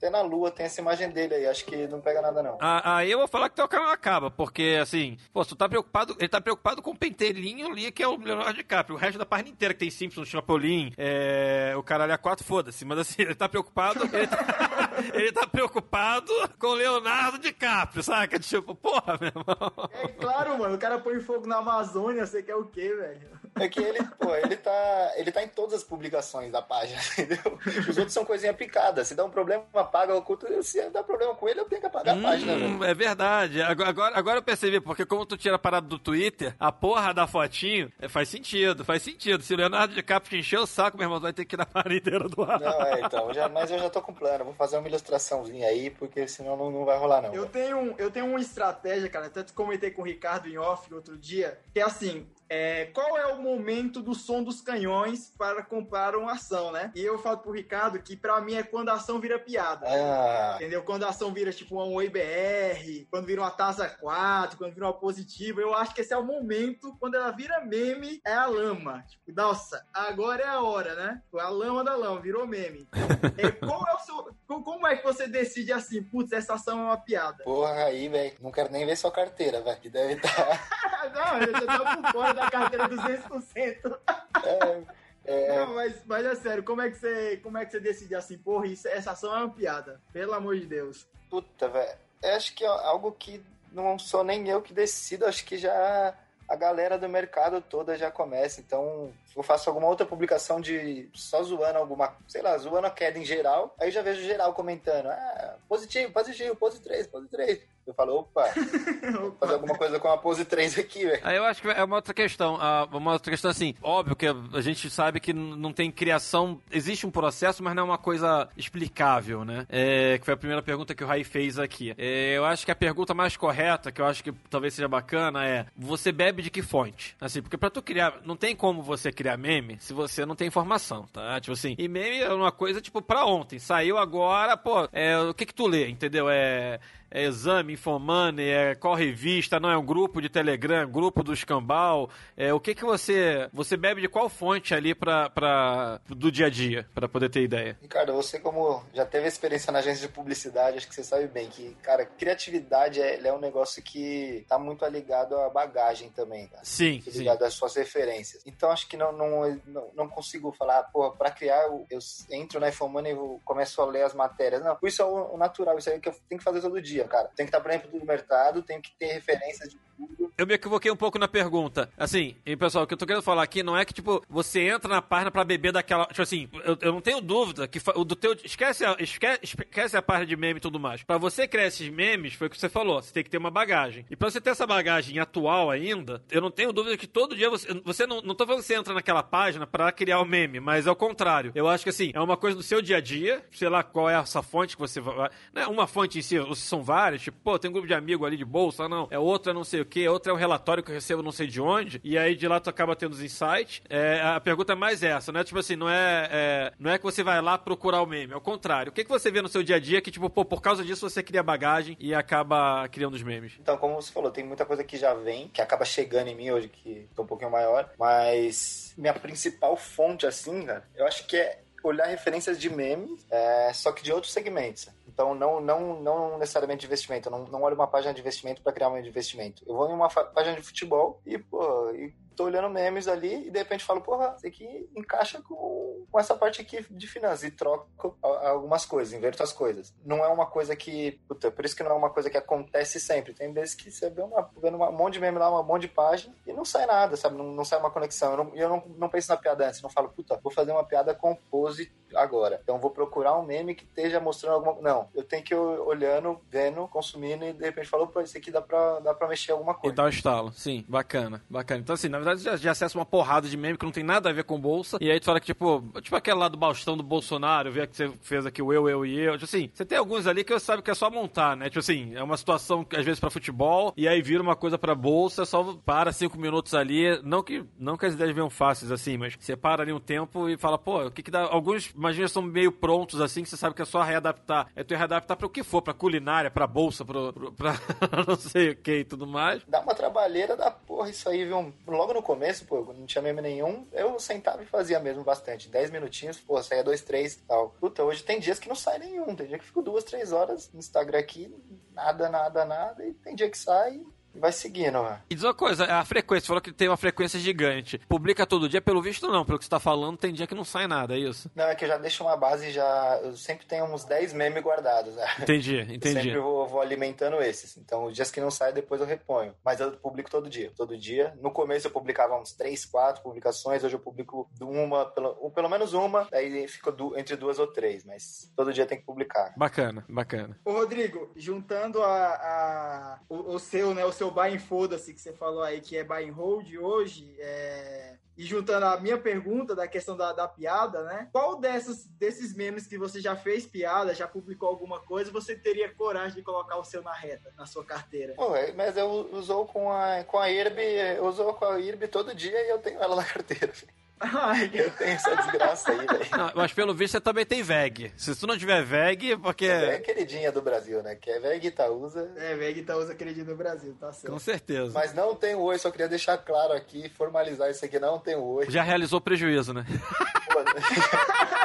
até na lua tem essa imagem dele aí, acho que não pega nada não. Ah, aí eu vou falar que teu canal acaba, porque assim, pô, tu tá preocupado, ele tá preocupado com o penteirinho ali, que é o Leonardo DiCaprio. O resto da página inteira que tem Simpsons, Chapolin, é, o caralho a quatro, foda-se. Mas assim, ele tá preocupado, ele tá, (laughs) ele tá preocupado com Leonardo DiCaprio, saca? Tipo, porra, meu irmão. É claro, mano, o cara põe fogo na Amazônia, você quer o quê, velho? É que ele, pô, ele tá, ele tá em todas as publicações da página, (laughs) entendeu? Os outros são coisinha picada. Se dá um problema, apaga, oculta. Se dá problema com ele, eu tenho que apagar hum, a página, velho. É verdade. Agora, agora eu percebi, porque como tu tira a parada do Twitter, a porra da fotinho é, faz sentido, faz sentido. Se o Leonardo DiCaprio te encher o saco, meu irmão, vai ter que tirar a parada inteira do ar. Não, é, então. Já, mas eu já tô com plano. Vou fazer uma ilustraçãozinha aí, porque senão não, não vai rolar, não. Eu tenho, eu tenho uma estratégia, cara. Até comentei com o Ricardo em off outro dia, que é assim, é, qual é o momento do som dos canhões para comprar uma ação, né? E eu falo pro Ricardo que para mim é quando a ação vira piada. Ah. Entendeu? Quando a ação vira tipo um IBR, quando vira uma taça 4, quando vira uma positiva. Eu acho que esse é o momento quando ela vira meme, é a lama. Tipo, nossa, agora é a hora, né? A lama da lama, virou meme. (laughs) é, qual é o seu, como é que você decide assim, putz, essa ação é uma piada? Porra, aí, velho. Não quero nem ver sua carteira, velho. Que deve estar. Tá... (laughs) não, eu já tô por fora da carteira 200%. É, é... Não, mas, mas é sério, como é que você, como é que você decide assim, porra, isso, essa ação é uma piada, pelo amor de Deus. Puta, velho, acho que é algo que não sou nem eu que decido, acho que já a galera do mercado toda já começa. Então, eu faço alguma outra publicação de só zoando alguma, sei lá, zoando a queda em geral, aí já vejo geral comentando, ah, positivo, positivo, pose 3, pose 3. Eu falo, opa, (laughs) vou fazer alguma coisa com a pose 3 aqui, velho. Aí eu acho que é uma outra questão. Uma outra questão assim, óbvio que a gente sabe que não tem criação, existe um processo, mas não é uma coisa explicável, né? É, que foi a primeira pergunta que o Rai fez aqui. É, eu acho que a pergunta mais correta, que eu acho que talvez seja bacana, é: você bebe de que fonte? Assim, porque pra tu criar, não tem como você criar meme se você não tem informação, tá? Tipo assim, e meme é uma coisa, tipo, pra ontem. Saiu agora, pô, é, o que que tu lê, entendeu? É é exame, Infomani, é qual revista, não é um grupo de Telegram, grupo do Escambau. É, o que que você você bebe de qual fonte ali pra, pra, do dia a dia, para poder ter ideia? Ricardo, você como já teve experiência na agência de publicidade, acho que você sabe bem que, cara, criatividade é, é um negócio que tá muito ligado à bagagem também, cara. Sim, tá ligado sim. às suas referências. Então acho que não, não, não, não consigo falar, pô, pra criar, eu, eu entro na Infomani e começo a ler as matérias. Não, isso é o natural, isso aí que eu tenho que fazer todo dia dia, cara. Tem que estar por dentro do mercado, tem que ter referências de tudo. Eu me equivoquei um pouco na pergunta. Assim, e pessoal, o que eu tô querendo falar aqui não é que, tipo, você entra na página pra beber daquela. Tipo assim, eu, eu não tenho dúvida que o do teu. Esquece a, esquece, esquece a página de meme e tudo mais. Pra você criar esses memes, foi o que você falou. Você tem que ter uma bagagem. E pra você ter essa bagagem atual ainda, eu não tenho dúvida que todo dia você. Você não, não tô falando que você entra naquela página pra criar o meme, mas ao contrário. Eu acho que assim, é uma coisa do seu dia a dia, sei lá qual é essa fonte que você vai. Não é uma fonte em si, ou são várias, tipo, pô, tem um grupo de amigo ali de bolsa, não. É outra não sei o que, outra é um relatório que eu recebo não sei de onde, e aí de lá tu acaba tendo os insights. É, a pergunta é mais essa, né? Tipo assim, não é, é, não é que você vai lá procurar o meme, é o contrário. O que, que você vê no seu dia a dia que, tipo, pô, por causa disso você cria bagagem e acaba criando os memes? Então, como você falou, tem muita coisa que já vem, que acaba chegando em mim hoje, que tô um pouquinho maior, mas minha principal fonte, assim, cara, eu acho que é olhar referências de memes, é, só que de outros segmentos. Então, não, não, não necessariamente de investimento. Eu não, não olho uma página de investimento para criar um investimento. Eu vou em uma página de futebol e, pô, e tô olhando memes ali e de repente falo, porra, isso aqui encaixa com, com essa parte aqui de finanças e troco algumas coisas, inverto as coisas. Não é uma coisa que, puta, por isso que não é uma coisa que acontece sempre. Tem vezes que você vê uma, um monte de meme lá, um monte de página e não sai nada, sabe? Não, não sai uma conexão. Eu não, eu não, não penso na piada antes, não falo, puta, vou fazer uma piada compose agora. Então vou procurar um meme que esteja mostrando alguma. Não, eu tenho que ir olhando, vendo, consumindo e de repente falo, pô, isso aqui dá pra, dá pra mexer alguma coisa. E dá o estalo, sim, bacana, bacana. Então, assim, na verdade, verdade, já, já acessa uma porrada de meme que não tem nada a ver com bolsa. E aí tu fala que, tipo, tipo aquele lá do Baustão do Bolsonaro, vê que você fez aqui o eu, eu e eu. Tipo assim, você tem alguns ali que você sabe que é só montar, né? Tipo assim, é uma situação, às vezes, para futebol, e aí vira uma coisa pra bolsa, só para cinco minutos ali. Não que, não que as ideias venham fáceis, assim, mas você para ali um tempo e fala, pô, o que que dá. Alguns, imagina, são meio prontos, assim, que você sabe que é só readaptar. É tu readaptar pra o que for, pra culinária, pra bolsa, pra (laughs) não sei o que e tudo mais. Dá uma trabalheira da porra isso aí, viu? Logo no no começo, pô, não tinha meme nenhum, eu sentava e fazia mesmo bastante. 10 minutinhos, pô, saía dois, três e tal. Puta, hoje tem dias que não sai nenhum. Tem dia que fico duas, três horas no Instagram aqui, nada, nada, nada. E tem dia que sai vai seguindo, velho. E diz uma coisa, a frequência, você falou que tem uma frequência gigante. Publica todo dia, pelo visto não, pelo que você tá falando, tem dia que não sai nada, é isso? Não, é que eu já deixo uma base já. Eu sempre tenho uns 10 memes guardados, né? Entendi, (laughs) Eu entendi. Sempre vou, vou alimentando esses. Então, os dias que não sai, depois eu reponho. Mas eu publico todo dia. Todo dia. No começo eu publicava uns 3, 4 publicações. Hoje eu publico uma, pelo, pelo menos uma. Aí fica du- entre duas ou três. Mas todo dia tem que publicar. Bacana, bacana. Ô, Rodrigo, juntando a, a- o, o seu, né, o seu buy and foda-se que você falou aí, que é buy and hold hoje, é, e juntando a minha pergunta da questão da, da piada, né? Qual dessas, desses memes que você já fez piada, já publicou alguma coisa, você teria coragem de colocar o seu na reta, na sua carteira? Pô, é, mas eu usou com a, com a IRB, eu usou com a IRB todo dia e eu tenho ela na carteira. Ai, Eu tenho essa desgraça aí, velho. Não, mas pelo visto você também tem VEG. Se tu não tiver VEG, porque... É queridinha do Brasil, né? Que é velho Itaúsa. é, velho, tá usa acredito no Brasil, tá certo. Com certeza. Mas não tem oi, só queria deixar claro aqui, formalizar isso aqui, não tem oi. Já realizou prejuízo, né? (laughs)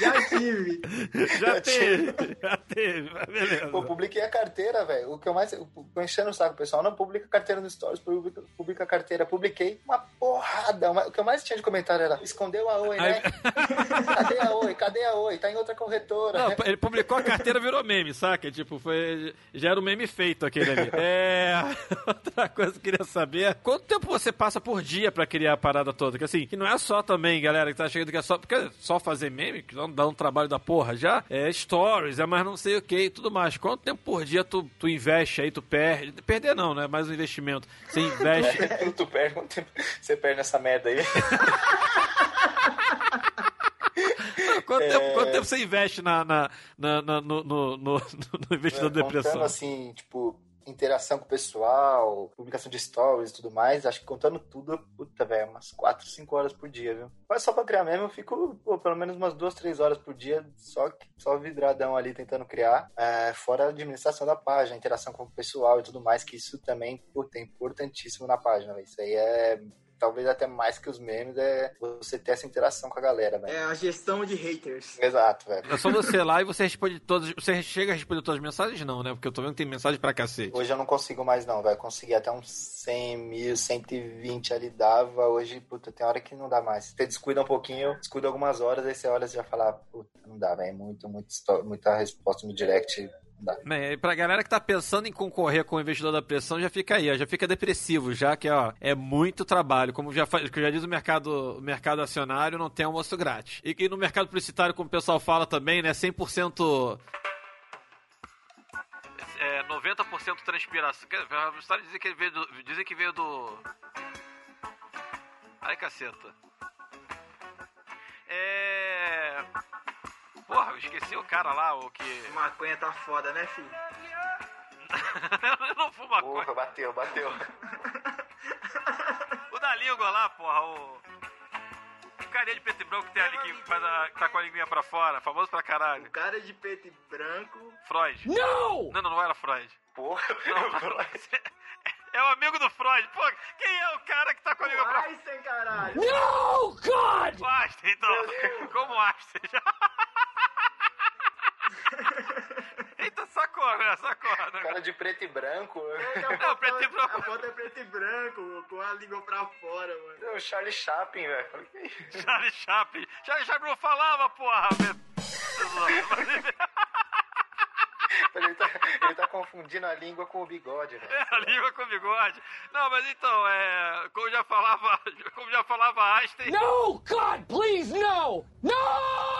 Já tive. Já teve, já teve, beleza. Pô, publiquei a carteira, velho. O que eu mais. Tô enchendo o saco, pessoal. Não publica carteira no Stories, publica, publica carteira. Publiquei uma porrada. uma- o que eu mais tinha de comentário era: escondeu a Oi, né? (laughs) Cadê a Oi? Cadê a Oi? Tá em outra corretora. Não, ele publicou a carteira, virou meme, saca? Tipo, foi. Já era um meme feito aquele ali. (laughs) É. (laughs) Outra coisa que eu queria saber: quanto tempo você passa por dia pra criar a parada toda? Que assim, que não é só também, galera, que tá chegando que é só. Porque é só fazer meme, que não dá um trabalho da porra já. É stories, é mais não sei o que e tudo mais. Quanto tempo por dia tu, tu investe aí, tu perde? Perder não, né? Mais um investimento. Você investe. (laughs) tu perde quanto tempo você perde nessa merda aí? Quanto, É. tempo, quanto tempo você investe na, na, na- no, no, no, no investidor da depressão? Assim, tipo, interação com o pessoal, publicação de stories e tudo mais, acho que contando tudo, puta, velho, umas 4, 5 horas por dia, viu? Mas só pra criar mesmo, eu fico, pô, pelo menos umas 2, 3 horas por dia, só, só vidradão ali tentando criar, é, fora a administração da página, interação com o pessoal e tudo mais, que isso também, puta, é importantíssimo na página. Isso aí é. Talvez até mais que os memes, é você ter essa interação com a galera, velho. É a gestão de haters. Exato, velho. É só você ir lá e você responde todas. Você chega a responder todas as mensagens? Não, né? Porque eu tô vendo que tem mensagem pra cacete. Hoje eu não consigo mais não, velho. Consegui até uns 100 mil, 120 ali dava. Hoje, puta, tem hora que não dá mais. Você descuida um pouquinho, descuida algumas horas, aí você olha e já fala, puta, não dá, velho. Muito, muito, histó- muita resposta no direct. Dá. Né, pra galera que tá pensando em concorrer com o investidor da pressão, já fica aí, ó, já fica depressivo, já que ó, é muito trabalho. Como já, já diz o mercado, o mercado acionário, não tem almoço grátis. E, e no mercado publicitário, como o pessoal fala também, né, 100%. É, 90% transpiração. Publicitária dizem que veio do. Dizem que veio do. Ai, caceta. É. Porra, eu esqueci o cara lá, o que. Maconha tá foda, né, filho? (laughs) eu não fumo maconha. Porra, bateu, bateu. (laughs) O da língua lá, porra, o. O carinha de preto e branco que tem ali que, faz a, que tá com a linguinha pra fora, famoso pra O caralho. cara de preto e branco. Freud. Não! Não, não, não era Freud. Porra, Não, (laughs) é o amigo do Freud. Pô, quem é o cara que tá com a língua pra fora? Einstein, caralho! O Einstein, então. Como Einstein. Sacou, né? Sacou, né? cara de preto e branco. (laughs) Não, preto e branco. A foto é preto e branco, com a língua pra fora, mano. É o Charlie Chaplin, velho. (laughs) Charlie Chaplin. Charlie Chaplin não falava, porra. (laughs) ele, tá, ele tá confundindo a língua com o bigode, velho. É, a língua com bigode. Não, mas então, é. Como já falava. Como já falava Einstein. No, God, please, no! No!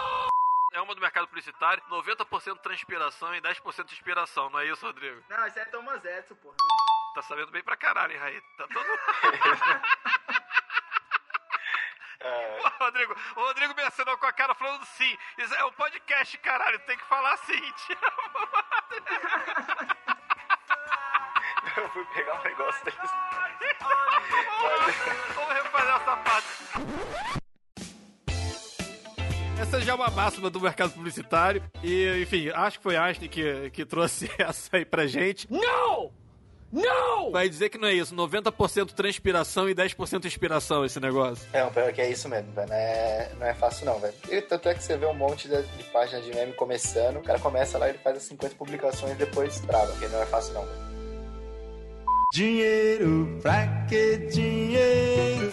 É uma do mercado publicitário, 90% transpiração e 10% inspiração, não é isso, Rodrigo? Não, isso é Thomas Edison, porra. Tá sabendo bem pra caralho, hein, Raí? Tá todo. (laughs) É, Pô, Rodrigo, o Rodrigo me assinou com a cara falando sim. Isso é um podcast, caralho, tem que falar sim. (laughs) eu fui pegar um negócio deles. Vamos refazer essa parte. Essa já é uma máxima do mercado publicitário. E, enfim, acho que foi Einstein que, que trouxe (laughs) essa aí pra gente. No! No! Vai dizer que não é isso, 90% transpiração e 10% inspiração esse negócio. É, o pior é que é isso mesmo, velho. Não é, não é fácil não, velho. E Tanto é que você vê um monte de, de página de meme começando, o cara começa lá, ele faz as 50 publicações e depois trava, porque não é fácil não, velho. Dinheiro, pra que dinheiro?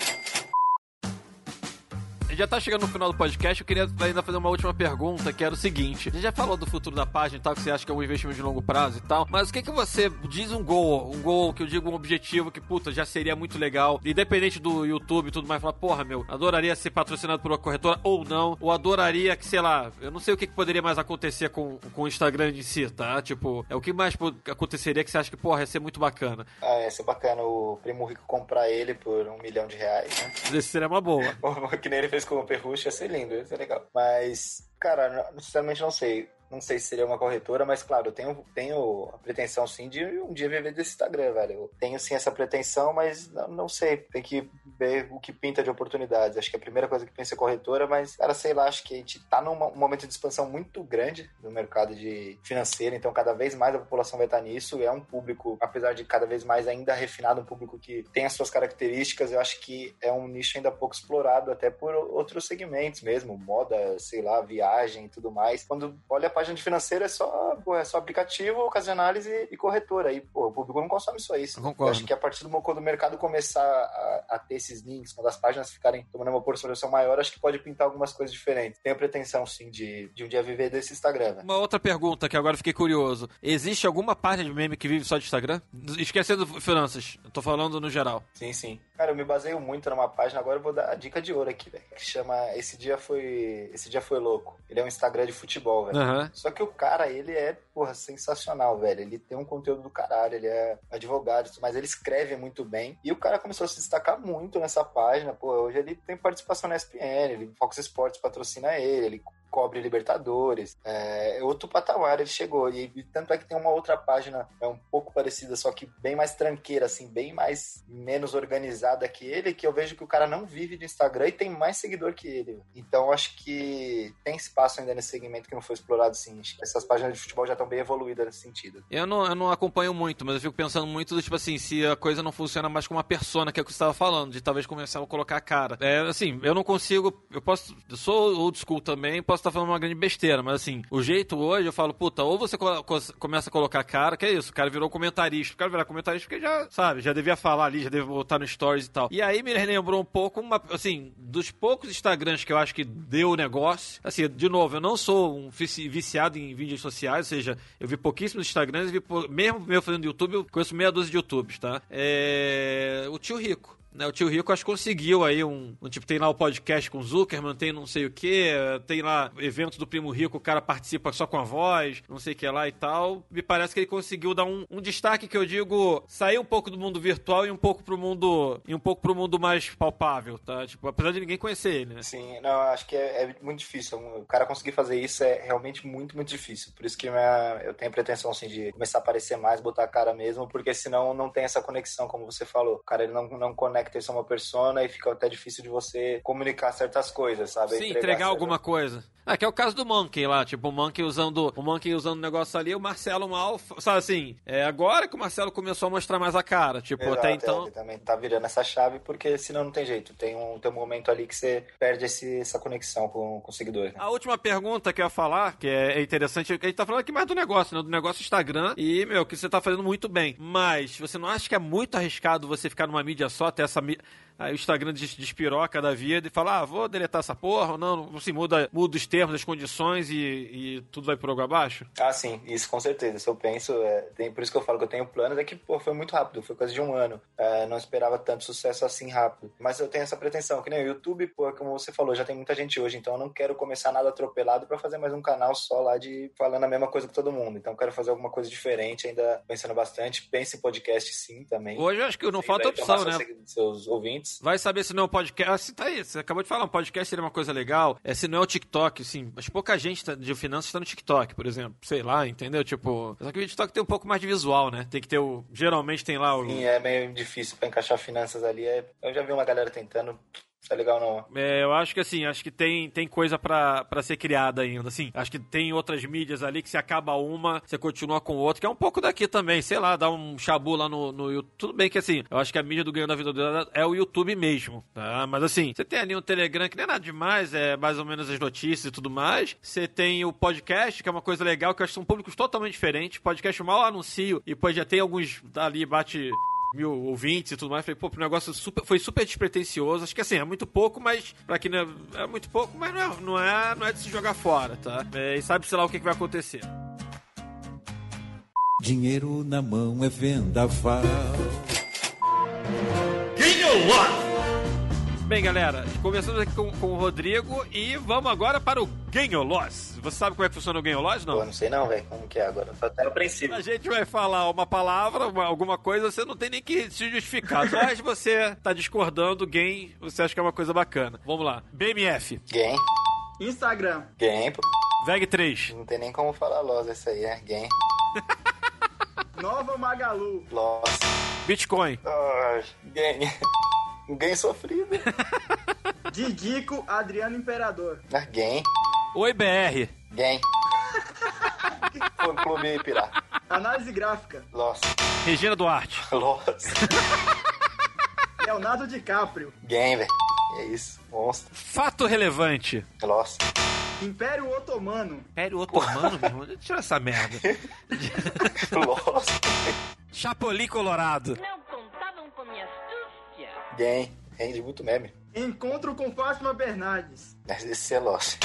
Já tá chegando no final do podcast, eu queria ainda fazer uma última pergunta, que era o seguinte. A gente já falou do futuro da página e tal, que você acha que é um investimento de longo prazo e tal, mas o que que você diz um gol, um gol que eu digo um objetivo que, puta, já seria muito legal, independente do YouTube e tudo mais, falar, porra, meu, adoraria ser patrocinado por uma corretora ou não, ou adoraria que, sei lá, eu não sei o que, que poderia mais acontecer com, com o Instagram em si, tá? Tipo, é o que mais aconteceria que você acha que, porra, ia ser muito bacana? Ah, ia ser bacana o Primo Rico comprar ele por um milhão de reais, né? Esse seria uma boa. (laughs) que nem ele fez com o Perrucho ia ser lindo, ia ser legal. Mas, cara, sinceramente não sei. Não sei se seria uma corretora, mas claro, eu tenho, tenho a pretensão sim de um dia viver desse Instagram, velho. Eu tenho sim essa pretensão, mas não, não sei. Tem que ver o que pinta de oportunidades. Acho que a primeira coisa que pensa é corretora, mas, cara, sei lá, acho que a gente tá num momento de expansão muito grande no mercado de financeiro, então cada vez mais a população vai estar nisso. É um público, apesar de cada vez mais ainda refinado, um público que tem as suas características, eu acho que é um nicho ainda pouco explorado, até por outros segmentos mesmo, moda, sei lá, viagem e tudo mais. Quando olha página de financeira é só, é só aplicativo, ocasionálise e corretora. E, pô, o público não consome só isso. Concordo. acho que a partir do quando o mercado começar a, a, ter esses links, quando as páginas ficarem tomando uma porção maior, acho que pode pintar algumas coisas diferentes. Tenho a pretensão, sim, de, de um dia viver desse Instagram. Né? Uma outra pergunta que agora fiquei curioso. Existe alguma página de meme que vive só de Instagram? Esquecendo finanças. Eu tô falando no geral. Sim, sim. Cara, eu me baseio muito numa página, agora eu vou dar a dica de ouro aqui, velho. Que chama Esse Dia Foi. Esse Dia Foi Louco. Ele é um Instagram de futebol, velho. Uhum. Só que o cara, ele é, porra, sensacional, velho. Ele tem um conteúdo do caralho, ele é advogado, mas ele escreve muito bem. E o cara começou a se destacar muito nessa página, pô. Hoje ele tem participação na ESPN, ele, Fox Sports patrocina ele, ele cobre Libertadores. É, é outro patamar ele chegou. E, e, tanto é que tem uma outra página, é um pouco parecida, só que bem mais tranqueira, assim, bem mais menos organizada que ele, que eu vejo que o cara não vive de Instagram e tem mais seguidor que ele. Então acho que tem espaço ainda nesse segmento que não foi explorado, sim. Essas páginas de futebol já estão bem evoluídas nesse sentido. Eu não, eu não acompanho muito, mas eu fico pensando muito do tipo assim, se a coisa não funciona mais com uma persona, que é o que você estava falando, de talvez começar a colocar a cara. É, assim, eu não consigo, eu posso, eu sou old school também, posso estar falando uma grande besteira, mas assim, o jeito hoje eu falo, puta, ou você co começa a colocar cara, que é isso, o cara virou comentarista, o cara virar comentarista porque já, sabe, já devia falar ali, já devia botar no stories e tal. E aí me lembrou um pouco, uma, assim, dos poucos Instagrams que eu acho que deu negócio. Assim, de novo, eu não sou um viciado em vídeos sociais, ou seja, eu vi pouquíssimos Instagrams, vi, mesmo meu fazendo YouTube, eu conheço meia dúzia de YouTubes, tá? É... O tio Rico. Né, o tio Rico acho que conseguiu aí um, um, Tipo, tem lá o podcast com o Zuckerman, tem não sei o que, tem lá evento do Primo Rico, o cara participa só com a voz, não sei o que lá e tal. Me parece que ele conseguiu dar um, um, destaque que eu digo, sair um pouco do mundo virtual e um pouco pro mundo. e um pouco pro mundo mais palpável, tá? Tipo, apesar de ninguém conhecer ele, né? Sim, não, acho que é, é muito difícil. O cara conseguir fazer isso é realmente muito, muito difícil. Por isso que minha, eu tenho a pretensão assim, de começar a aparecer mais, botar a cara mesmo, porque senão não tem essa conexão, como você falou. O cara ele não, não conecta isso a uma persona e fica até difícil de você comunicar certas coisas, sabe? Sim, entregar, entregar alguma coisa. Ah, que é o caso do Monkey lá, tipo, o Monkey usando o Monkey usando o negócio ali, o Marcelo mal, sabe assim, é agora que o Marcelo começou a mostrar mais a cara, tipo, Exato, até então... É, ele também tá virando essa chave, porque senão não tem jeito, tem um, tem um momento ali que você perde esse, essa conexão com, com o seguidor. Né? A última pergunta que eu ia falar, que é, é interessante, é que a gente tá falando aqui mais do negócio, né, do negócio Instagram, e, meu, que você tá fazendo muito bem, mas você não acha que é muito arriscado você ficar numa mídia só, ter essa mídia Aí o Instagram despiroca da vida e fala, ah, vou deletar essa porra, ou não, assim, muda, muda os termos, as condições e, e tudo vai por água abaixo? Ah, sim, isso com certeza. Se eu penso, é, tem, por isso que eu falo que eu tenho planos, é que, pô, foi muito rápido, foi coisa de um ano. É, não esperava tanto sucesso assim rápido. Mas eu tenho essa pretensão, que nem o YouTube, pô, como você falou, já tem muita gente hoje, então eu não quero começar nada atropelado para fazer mais um canal só lá de falando a mesma coisa que todo mundo. Então eu quero fazer alguma coisa diferente, ainda pensando bastante. Pense em podcast sim também. Hoje eu acho que não falta opção, né? Seus ouvintes. Vai saber se não é um podcast. Ah, tá aí, você acabou de falar, um podcast seria uma coisa legal. É, se não é o TikTok, assim, mas pouca gente tá, de finanças está no TikTok, por exemplo. Sei lá, entendeu? Tipo. Só que o TikTok tem um pouco mais de visual, né? Tem que ter o. Geralmente tem lá o. Sim, é meio difícil para encaixar finanças ali. É... Eu já vi uma galera tentando tá legal não. É, eu acho que assim, acho que tem, tem coisa para ser criada ainda, assim. Acho que tem outras mídias ali que se acaba uma, você continua com outra, que é um pouco daqui também, sei lá, dá um chabu lá no, no YouTube. Tudo bem que assim, eu acho que a mídia do ganho da vida dela é o YouTube mesmo, tá? Mas assim, você tem ali um Telegram que não é nada demais, é mais ou menos as notícias e tudo mais. Você tem o podcast, que é uma coisa legal, que eu acho que são públicos totalmente diferentes. Podcast mal anuncio e pode já ter alguns ali bate mil ouvintes e tudo mais. Falei, pô, o negócio super, foi super despretensioso. Acho que assim, é muito pouco, mas pra quem não é, é muito pouco, mas não é, não é, não é de se jogar fora, tá? É, e sabe-se lá o que, que vai acontecer. Dinheiro na mão é vendaval. Bem, galera, começamos aqui com, com o Rodrigo e vamos agora para o Ganho Loss. Você sabe como é que funciona o Ganho Loss, Pô, não? não sei não, velho, como que é agora. Tô até apreensivo. A gente vai falar uma palavra, uma- alguma coisa, você não tem nem que se justificar. Mas você tá discordando, game, você acha que é uma coisa bacana. Vamos lá. BMF, Game, Instagram. game, pô. VEG 3, Não tem nem como falar loss essa aí, é game. (laughs) Nova Magalu. Loss. Bitcoin, Ah, game. Game sofrido. (laughs) Didico Adriano Imperador. Ah, game. Oi BR, Game. (laughs) Fã Clube Pirata. Análise gráfica. Loss. Regina Duarte, Loss. (laughs) Leonardo DiCaprio. Game, velho. É isso. Monstro. Fato Relevante. Loss. Império Otomano. Império Otomano, meu irmão, tira essa merda. Loss. Chapolin Colorado, Não Game. Rende muito meme. Encontro com Fátima Bernardes. Esse é loss.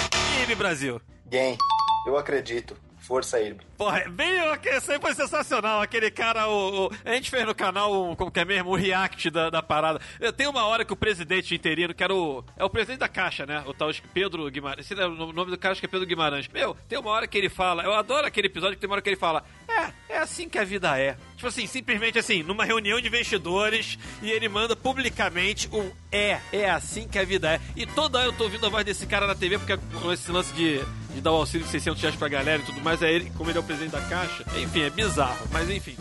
IB Brasil. Game. Eu acredito. Força, Irby. Porra, bem, isso aí foi sensacional. Aquele cara, o, o- a gente fez no canal, um, como que é mesmo, o react da, da parada. Tenho uma hora que o presidente interino, que era o. É o presidente da Caixa, né? O tal que Pedro Guimarães. Esse é o nome do cara, acho que é Pedro Guimarães. Meu, tem uma hora que ele fala. Eu adoro aquele episódio que tem uma hora que ele fala. É, é assim que a vida é. Tipo assim, simplesmente assim, numa reunião de investidores, e ele manda publicamente um é, é assim que a vida é. E toda hora eu tô ouvindo a voz desse cara na TV, porque com esse lance de, de dar o auxílio de 600 reais pra galera e tudo mais, é ele, como ele é o presidente da Caixa. Enfim, é bizarro, mas enfim.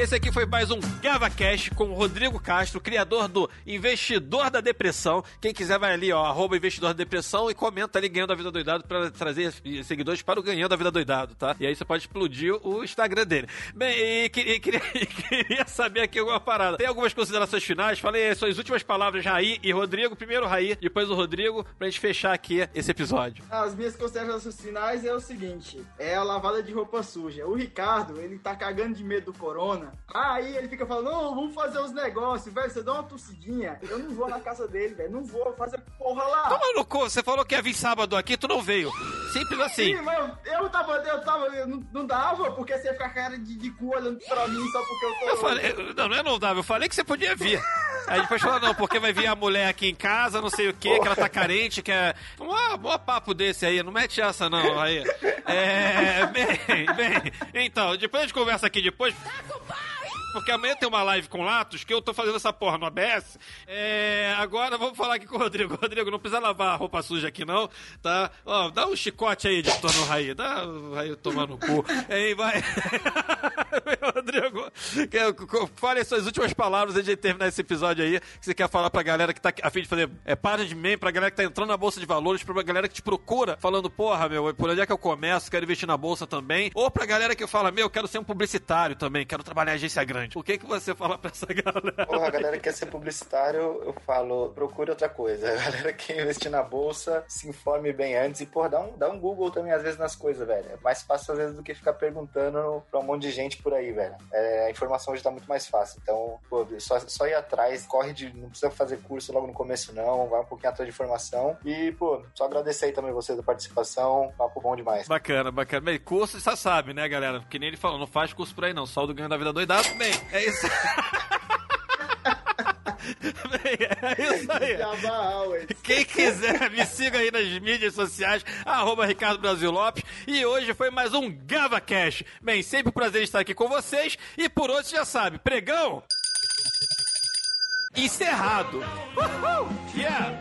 Esse aqui foi mais um GavaCast com o Rodrigo Castro, criador do Investidor da Depressão. Quem quiser vai ali, ó, arroba Investidor da Depressão e comenta ali Ganhando a Vida Doidado para trazer seguidores para o Ganhando a Vida Doidado, tá? E aí você pode explodir o Instagram dele. Bem, e queria, (laughs) queria, saber aqui alguma parada. Tem algumas considerações finais? Falei as suas últimas palavras, Raí e Rodrigo. Primeiro Raí, depois o Rodrigo, pra gente fechar aqui esse episódio. As minhas considerações finais é o seguinte: é a lavada de roupa suja. O Ricardo, ele tá cagando de medo do corona. Aí ele fica falando: Não, vamos fazer os negócios, velho. Você dá uma tossidinha. Eu não vou na casa dele, velho. Não vou fazer porra lá. Toma no cu, você falou que ia vir sábado aqui, tu não veio. Simples assim. Sim, mas eu, eu tava, eu tava, eu não, não dava, porque você ia ficar com a cara de, de cu olhando pra mim só porque eu tô. Eu falei, não, não é não dava, eu falei que você podia vir. Aí depois falou, não, porque vai vir a mulher aqui em casa, não sei o que, que ela tá carente, que é. Um bom papo desse aí, não mete essa não, aí. É. Bem, bem. Então, depois a gente conversa aqui depois. Porque amanhã tem uma live com Latos que eu tô fazendo essa porra no ABS. É, agora vamos falar aqui com o Rodrigo. (laughs) Rodrigo, não precisa lavar a roupa suja aqui não, tá? Ó, dá um chicote aí, editor no Raí. Dá o Raí tomar no cu. (laughs) Aí vai. (laughs) Rodrigo, fale as suas últimas palavras antes de terminar esse episódio aí. Que você quer falar pra galera que tá a fim de fazer é, página de meme, pra galera que tá entrando na bolsa de valores, pra galera que te procura falando, porra, meu, por onde é que eu começo? Quero investir na bolsa também. Ou pra galera que fala, meu, quero ser um publicitário também, quero trabalhar em agência grande. O que que você fala pra essa galera? Porra, a galera que quer ser publicitário, eu falo, procure outra coisa. A galera que quer investir na bolsa, se informe bem antes e, porra, dá um, dá um Google também às vezes nas coisas, velho. É mais fácil às vezes do que ficar perguntando pra um monte de gente por aí, velho. É, a informação hoje tá muito mais fácil. Então, pô, só, só ir atrás, corre de. Não precisa fazer curso logo no começo, não. Vai um pouquinho atrás de informação. E, pô, só agradecer aí também vocês da participação. Papo bom demais. Bacana, bacana. Bem, curso você sabe, né, galera? Que nem ele falou, não faz curso por aí não, só o do ganho da vida doidado. Bem, é isso. (laughs) É isso aí. Quem quiser, me siga aí nas mídias sociais, arroba Ricardo Brasil Lopes. E hoje foi mais um GavaCast. Bem, sempre um prazer estar aqui com vocês. E por hoje, já sabe, pregão... Encerrado. Uhul! Yeah!